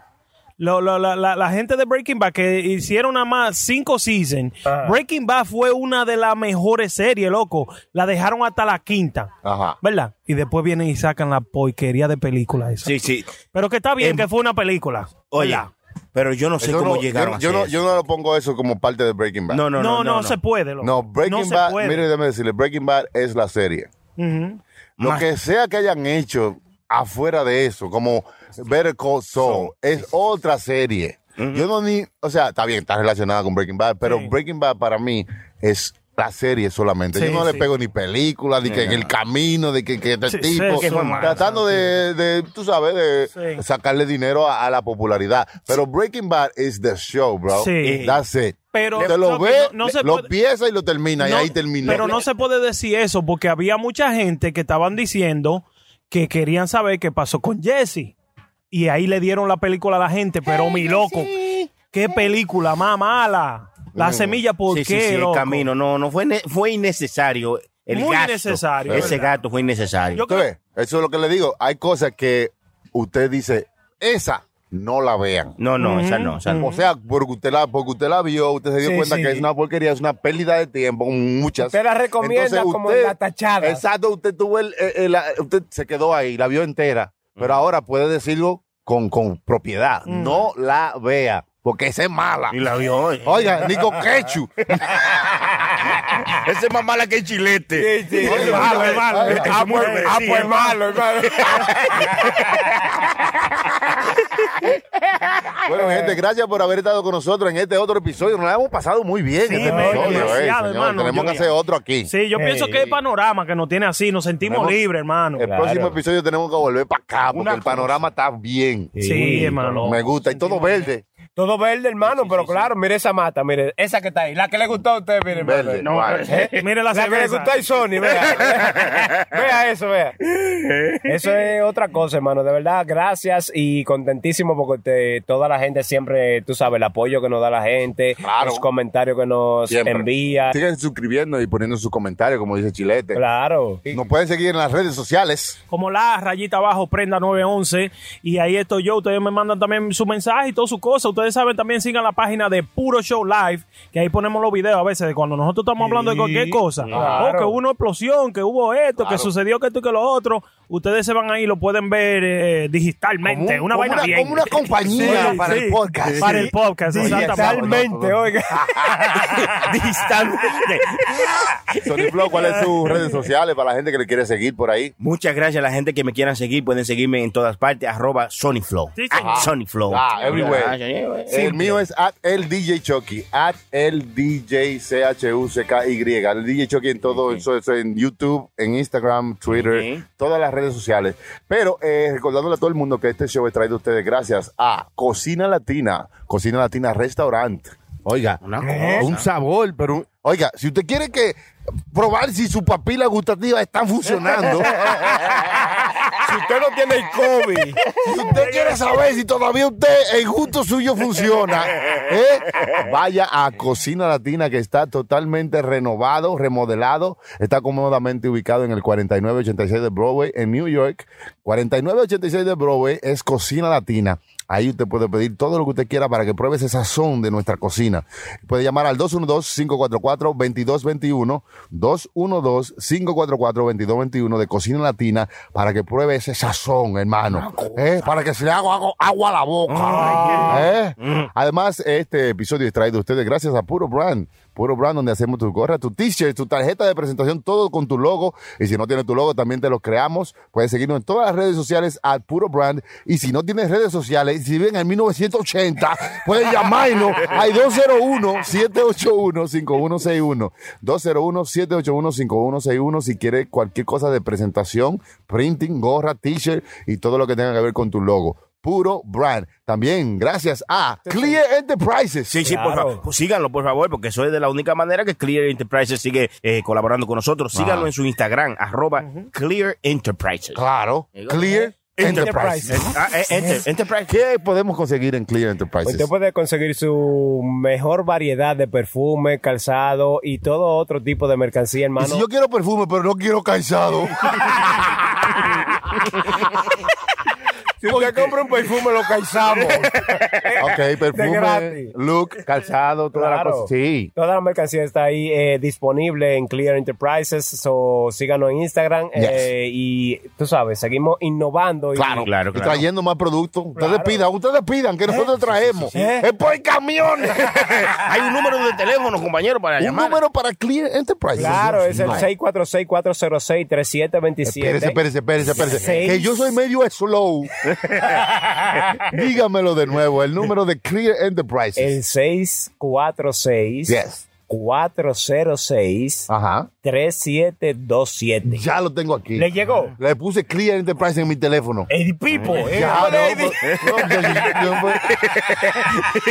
lo- lo- la, la- la gente de Breaking Bad que hicieron nada más cinco seasons, Breaking Bad fue una de las mejores series, loco. La dejaron hasta la quinta. Ajá. ¿Verdad? Y después vienen y sacan la porquería de película esa. Sí, sí. Pero que está bien Em- que fue una película. Oye, ¿verdad? pero yo no sé Eso cómo no- llegaron yo, a yo no, hacer yo no lo pongo eso como parte de Breaking Bad. No, no, No, no, no, no, se puede. loco. No, Breaking No Bad, mire, déjame decirle, Breaking Bad es la serie. Lo Más- que sea que hayan hecho afuera de eso, como Better Call Saul, es otra serie. Yo no ni, o sea, está bien, está relacionada con Breaking Bad, pero Sí. Breaking Bad para mí es la serie solamente. Sí, Yo no le pego ni película, ni que en el camino, de que, que este Sí, tipo, sí, sí, tratando de, de, tú sabes, de Sí. sacarle dinero a, a la popularidad. Pero Breaking Bad is the show, bro. Sí. That's it. Pero Te lo ve, no- no se lo puede- y lo termina, y ahí termina. Pero no se puede decir eso porque había mucha gente que estaban diciendo que querían saber qué pasó con Jesse. Y ahí le dieron la película a la gente, pero mi loco, qué película más mala. La semilla, ¿por Sí, sí, qué, sí, el loco? camino. No, no fue, fue innecesario. El Muy gasto. innecesario, Ese ¿verdad? gasto fue innecesario. Yo ¿Usted ve? Eso es lo que le digo. Hay cosas que usted dice, esa no la vean. No, no, esa no. Esa no. O sea, porque usted la, porque usted la vio, usted se dio Sí, cuenta sí. que es una porquería, es una pérdida de tiempo, muchas. Usted la recomienda como la tachada. Exacto, usted tuvo el, el- el- usted se quedó ahí, la vio entera, pero ahora puede decirlo con, con propiedad. No la vea, porque esa es mala. Y la vio. eh. Oiga, Nico Quechu. Esa es más mala que el chilete. Sí, sí, Oye, es malo, es malo. Ah, pues, ah, sí, pues es malo, es malo. Bueno, gente, gracias por haber estado con nosotros en este otro episodio. Nos la hemos pasado muy bien Sí, este me- episodio. eh, hermano. Tenemos Yo- que hacer otro aquí. Sí, yo pienso que el panorama que nos tiene así, nos sentimos Tenemos- libres, hermano. El Claro. próximo episodio tenemos que volver para acá porque Una el panorama está bien. Sí, hermano. Me gusta. Y todo verde. Todo verde, hermano, pero claro, mire esa mata, mire, esa que está ahí, la que le gustó a usted, mire, hermano. Verde. No, Vale. eh, mire la La que le gustó a Sony, vea. vea eso, vea. Eso es otra cosa, hermano. De verdad, gracias y contentísimo porque te- toda la gente siempre, tú sabes, el apoyo que nos da la gente, Claro. los comentarios que nos Siempre. envía. Sigan suscribiendo y poniendo sus comentarios, como dice Chilete. Claro. Nos pueden seguir en las redes sociales. Como la rayita abajo, prenda 911. Y ahí estoy yo. Ustedes me mandan también su mensaje y todas sus cosas. Ustedes saben, también sigan la página de Puro Show Live, que ahí ponemos los videos a veces de cuando nosotros estamos hablando de cualquier cosa. claro. O que hubo una explosión, que hubo esto, que sucedió que esto y que lo otro. Ustedes se van ahí y lo pueden ver eh, digitalmente. Como- una como vaina una- bien. como una compañía Sí, para sí. el podcast. Para el podcast, exactamente. Digitalmente, oiga. Distante. Sony Flow, ¿cuáles son sus redes sociales para la gente que le quiere seguir por ahí? Muchas gracias a la gente que me quieran seguir. Pueden seguirme en todas partes. Arroba Sonyflow. Sí, sí. At Sonyflow. Ah, everywhere. Gracias, El mío es at el DJ Chucky, at el DJ C-H-U-C-K-Y, el DJ Chucky en todo eso, eso en YouTube, en Instagram, Twitter, Ok. todas las redes sociales. Pero eh, recordándole a todo el mundo que este show es traído a ustedes gracias a Cocina Latina, Cocina Latina Restaurant. Oiga, Una un sabor, pero oiga, si usted quiere que probar si su papila gustativa está funcionando, Si usted no tiene el COVID, Si usted quiere saber si todavía usted, el gusto suyo funciona, ¿eh? vaya a Cocina Latina que está totalmente renovado, remodelado. Está cómodamente ubicado en el 4986 de Broadway en New York. 4986 de Broadway es Cocina Latina. Ahí usted puede pedir todo lo que usted quiera para que pruebe ese sazón de nuestra cocina. Puede llamar al 212-544-2221, 212-544-2221 de Cocina Latina para que pruebe ese sazón, hermano. ¿Eh? Para que se le haga agua, agua a la boca. ¿Eh? Además, este episodio es traído a ustedes gracias a Puro Brand. Puro Brand, donde hacemos tu gorra, tu t-shirt, tu tarjeta de presentación, todo con tu logo. Y si no tienes tu logo, también te lo creamos. Puedes seguirnos en todas las redes sociales a Puro Brand. Y si no tienes redes sociales, si viven en 1980, puedes llamarnos al 201-781-5161. 201-781-5161 si quieres cualquier cosa de presentación, printing, gorra, t-shirt y todo lo que tenga que ver con tu logo. Puro Brand. También gracias a Clear Enterprises. Sí, sí, por favor. Pues síganlo, por favor, porque eso es de la única manera que Clear Enterprises sigue eh, colaborando con nosotros. Síganlo en su Instagram, arroba Clear Enterprises. Claro. Clear Enterprises. Enterprises. Ah, eh, enter- Enterprise. ¿Qué podemos conseguir en Clear Enterprises? usted puede conseguir su mejor variedad de perfume, calzado y todo otro tipo de mercancía, Y hermano. si yo quiero perfume, pero no quiero calzado. Si usted compra un perfume, lo calzamos. ok, perfume, look, calzado, toda la Claro. cosa. Sí. Toda la mercancía está ahí eh, disponible en Clear Enterprises. So, síganos en Instagram. eh, y tú sabes, seguimos innovando. y- Claro, Claro, Y claro. trayendo más productos. Ustedes pidan, ustedes pidan, que nosotros traemos. Es por camiones. Hay un número de teléfono, compañero, para Un llamar. número para Clear Enterprises. Claro, es el No. 646-406-3727. Espérese, espérese, espérese, espérese. Que yo soy medio slow. Dígamelo de nuevo, el número de Clear Enterprises. El 646 Yes. 406 Ajá. 3727. Ya lo tengo aquí. ¿Le llegó? Le puse Clear Enterprise en mi teléfono. Eddie Pipo. eh. Ya, no,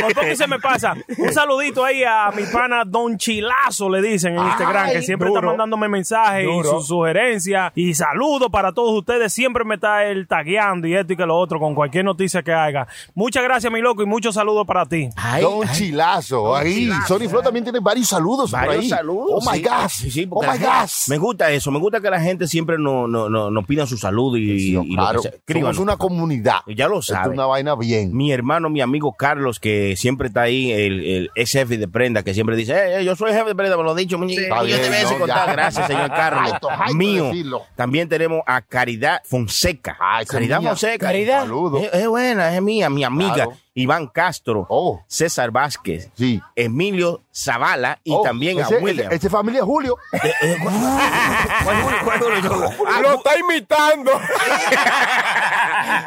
Por poco se me pasa. Un saludito ahí a mi pana Don Chilazo, le dicen en Instagram, que siempre duro. está mandándome mensajes y sus sugerencias. Y saludos para todos ustedes. Siempre me está él tagueando y esto y que lo otro con cualquier noticia que haga. Muchas gracias, mi loco, y muchos saludos para ti. Ay, Don ay, Chilazo. Ahí. Chilazo. Sony Flow también tiene varios saludos por ahí. saludos. Oh my sí. sí, oh my gente- gosh. Me gusta eso. Me gusta que la gente siempre nos no, no, nos pidan su salud y, y lo claro. Somos una comunidad. Ya lo Esto es una vaina bien. Mi hermano, mi amigo Carlos, que siempre está ahí, el, el ex jefe de prenda, que siempre dice, eh, eh, yo soy jefe de prenda, me lo he dicho, yo te bien, voy a no, contar. Gracias, señor Carlos. Mío. decirlo. También tenemos a Caridad Fonseca. Ay, esa Caridad. Fonseca. Caridad. Saludos. Es, es buena, es mía, mi amiga. Claro. Iván Castro, Oh. César Vázquez, Sí. Emilio Zavala y Oh, también ese, a William. Ese, ese familia es Julio. ¿Cuál Julio? ¿Cuál Julio? Ah, Lo está imitando.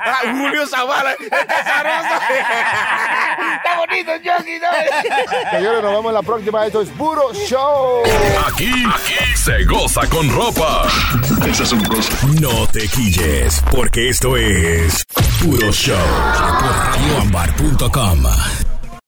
ah, Julio Zavala. Está bonito, Jockey, ¿no? Señores, nos vemos en la próxima. Esto es puro show. Aquí, aquí se goza con ropa. No te quilles, porque esto es Puro Show por radioambar.com.